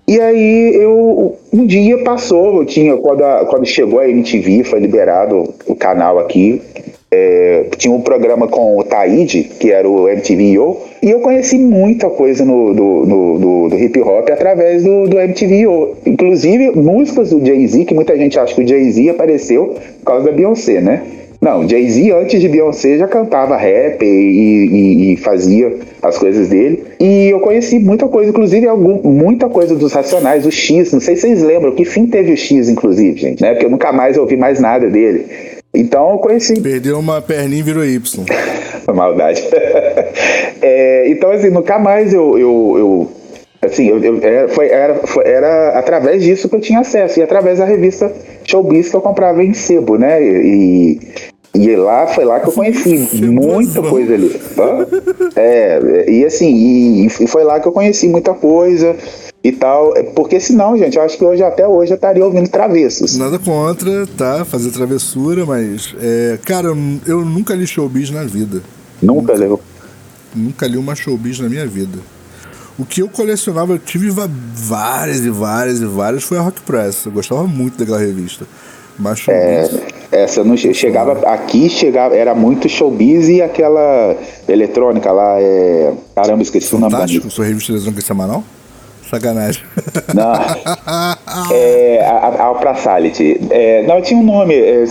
E aí eu um dia passou, eu tinha quando, a, quando chegou a MTV, foi liberado o canal aqui, é, tinha um programa com o Taíde, que era o MTV Yo, e eu conheci muita coisa no, do, do, do, do hip hop através do, do MTV Yo. Inclusive músicas do Jay-Z, que muita gente acha que o Jay-Z apareceu por causa da Beyoncé, né? Não, Jay-Z antes de Beyoncé já cantava rap e, e, e, fazia as coisas dele. E eu conheci muita coisa, inclusive algum, muita coisa dos Racionais, o X, não sei se vocês lembram, que fim teve o X, inclusive, gente, né? Porque eu nunca mais ouvi mais nada dele. Então eu conheci. Perdeu uma perninha e virou Y. Maldade. é, então, assim, nunca mais eu, eu, eu assim, eu, eu, era, foi, era, foi, era através disso que eu tinha acesso, e através da revista Showbiz que eu comprava em sebo, né? E, e lá foi lá que eu conheci muita coisa ali. É, e assim, e, e, foi lá que eu conheci muita coisa e tal. Porque senão, gente, eu acho que hoje, até hoje, eu estaria ouvindo travessos. Nada contra, tá? Fazer travessura, mas. É, cara, eu nunca li showbiz na vida. Nunca, nunca leu? Nunca li uma showbiz na minha vida. O que eu colecionava, eu tive várias e várias e várias, foi a Rock Press. Eu gostava muito daquela revista. Mas é, essa não chegava aqui, chegava, era muito showbiz e aquela eletrônica lá, é, caramba, esqueci Fantástico, o nome. Fantástico, sua revista eletrônica semanal? Sacanagem. Não. é, a, a Alpra Sality. É, não, tinha um nome. É,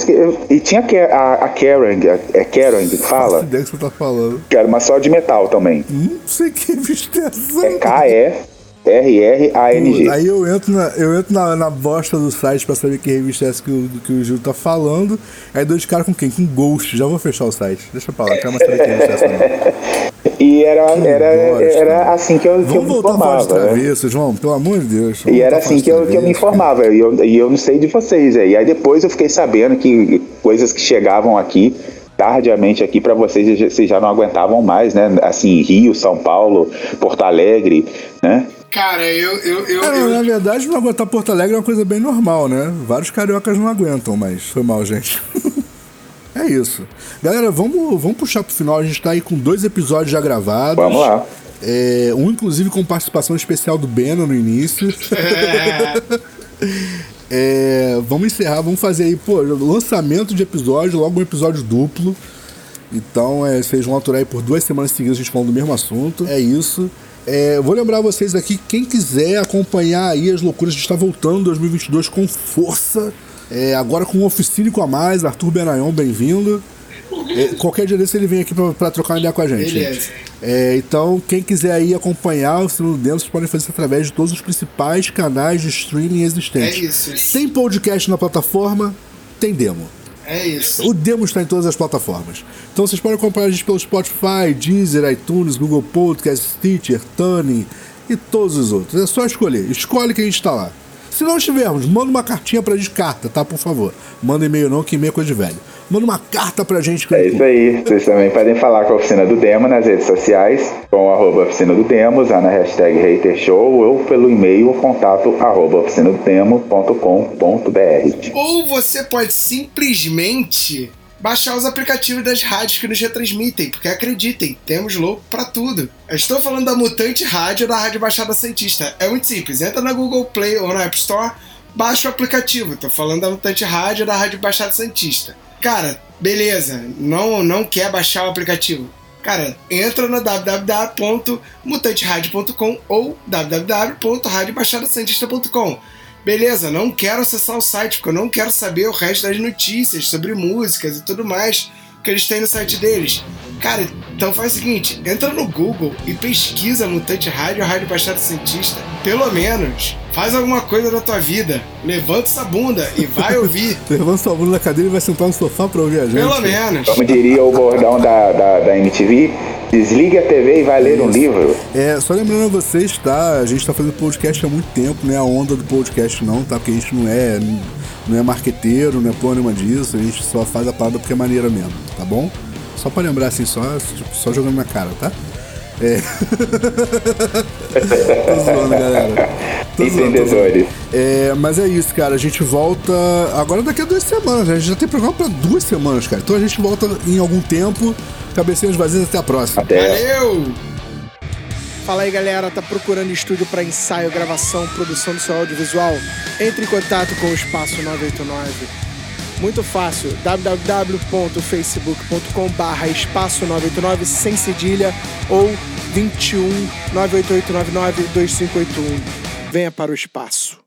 e tinha a, a Karen, a, é Karen que fala. Que ideia que você tá falando. Que era uma só de metal também. Não sei que revista é essa. É K-E. R-R-A-N-G. Aí eu entro, na, eu entro na, na bosta do site pra saber que revista é essa que o, que o Gil tá falando. Aí dou de cara com quem? Com Ghost. Já vou fechar o site. Deixa pra lá, quero mais saber que revista é essa não. E era, era, era assim que eu, que eu me informava. Vamos voltar né? João, pelo amor de Deus. E era assim que eu, que eu me informava. E eu, e eu não sei de vocês. E aí depois eu fiquei sabendo que coisas que chegavam aqui tardiamente aqui para vocês, vocês já não aguentavam mais, né? Assim, Rio, São Paulo, Porto Alegre, né? Cara, eu. eu, eu, É, eu- Na verdade, não aguentar Porto Alegre é uma coisa bem normal, né? Vários cariocas não aguentam, mas foi mal, gente. é isso. Galera, vamos, vamos puxar pro final. A gente tá aí com dois episódios já gravados. Vamos lá. É, um, inclusive, com participação especial do Beno no início. É, vamos encerrar, vamos fazer aí, pô, lançamento de episódio, logo um episódio duplo. Então, é, vocês vão aturar aí por duas semanas seguidas a gente falando do mesmo assunto. É isso. É, vou lembrar vocês aqui, quem quiser acompanhar aí as loucuras, a gente está voltando em 2022 com força. É, agora com um oficínico a mais, Arthur Benayon, bem-vindo. É, qualquer dia desse ele vem aqui pra trocar uma ideia com a gente. Beleza. É, então, quem quiser aí acompanhar o Sino Demo, vocês podem fazer isso através de todos os principais canais de streaming existentes. É isso. Tem podcast na plataforma, tem demo. É isso. O demo está em todas as plataformas. Então vocês podem acompanhar a gente pelo Spotify, Deezer, iTunes, Google Podcast, Stitcher, Tuning e todos os outros. É só escolher. Escolhe que a gente está lá. Se não estivermos, manda uma cartinha pra gente, carta, tá? Por favor. Manda e-mail não, que e-mail é coisa de velho. Manda uma carta pra gente. É isso aí. Vocês também podem falar com a Oficina do Demo nas redes sociais, com o arroba Oficina do Demo, usando a hashtag HaterShow ou pelo e-mail contato arroba oficinadodemo.com.br. Ou você pode simplesmente baixar os aplicativos das rádios que nos retransmitem, porque acreditem, temos louco pra tudo. Eu estou falando da Mutante Rádio da Rádio Baixada Santista. É muito simples, entra na Google Play ou na App Store, baixa o aplicativo. Tô falando da Mutante Rádio da Rádio Baixada Santista. Cara, beleza, não, não quer baixar o aplicativo. Cara, entra no www.mutanteradio.com ou www.radiobaixadasantista.com. Beleza, não quero acessar o site porque eu não quero saber o resto das notícias sobre músicas e tudo mais que eles têm no site deles. Cara, então faz o seguinte, entra no Google e pesquisa Mutante Rádio, Rádio Baixada Cientista. Pelo menos, faz alguma coisa da tua vida. Levanta essa bunda e vai ouvir. Levanta sua bunda da cadeira e vai sentar no sofá pra ouvir a gente. Pelo menos. Como diria o bordão da, da, da MTV, desliga a TV e vai ler um livro. É, só lembrando a vocês, tá? A gente tá fazendo podcast há muito tempo, não é a onda do podcast não, tá? Porque a gente não é, não é marqueteiro, não é porra nenhuma disso, a gente só faz a parada porque é maneira mesmo, tá bom? Só pra lembrar assim, só, só jogando na cara, tá? É. Tô zoando, galera. Tô zoando, tô zoando. Empreendedores. É, mas é isso, cara. A gente volta agora daqui a duas semanas. né? A gente já tem programa pra duas semanas, cara. Então a gente volta em algum tempo. Cabecinhas vazias, até a próxima. Até. Valeu! Fala aí galera, tá procurando estúdio para ensaio, gravação, produção do seu audiovisual? Entre em contato com o Espaço 989. Muito fácil, www.facebook.com barra espaço 989 sem cedilha ou 21 98899 2581. Venha para o espaço.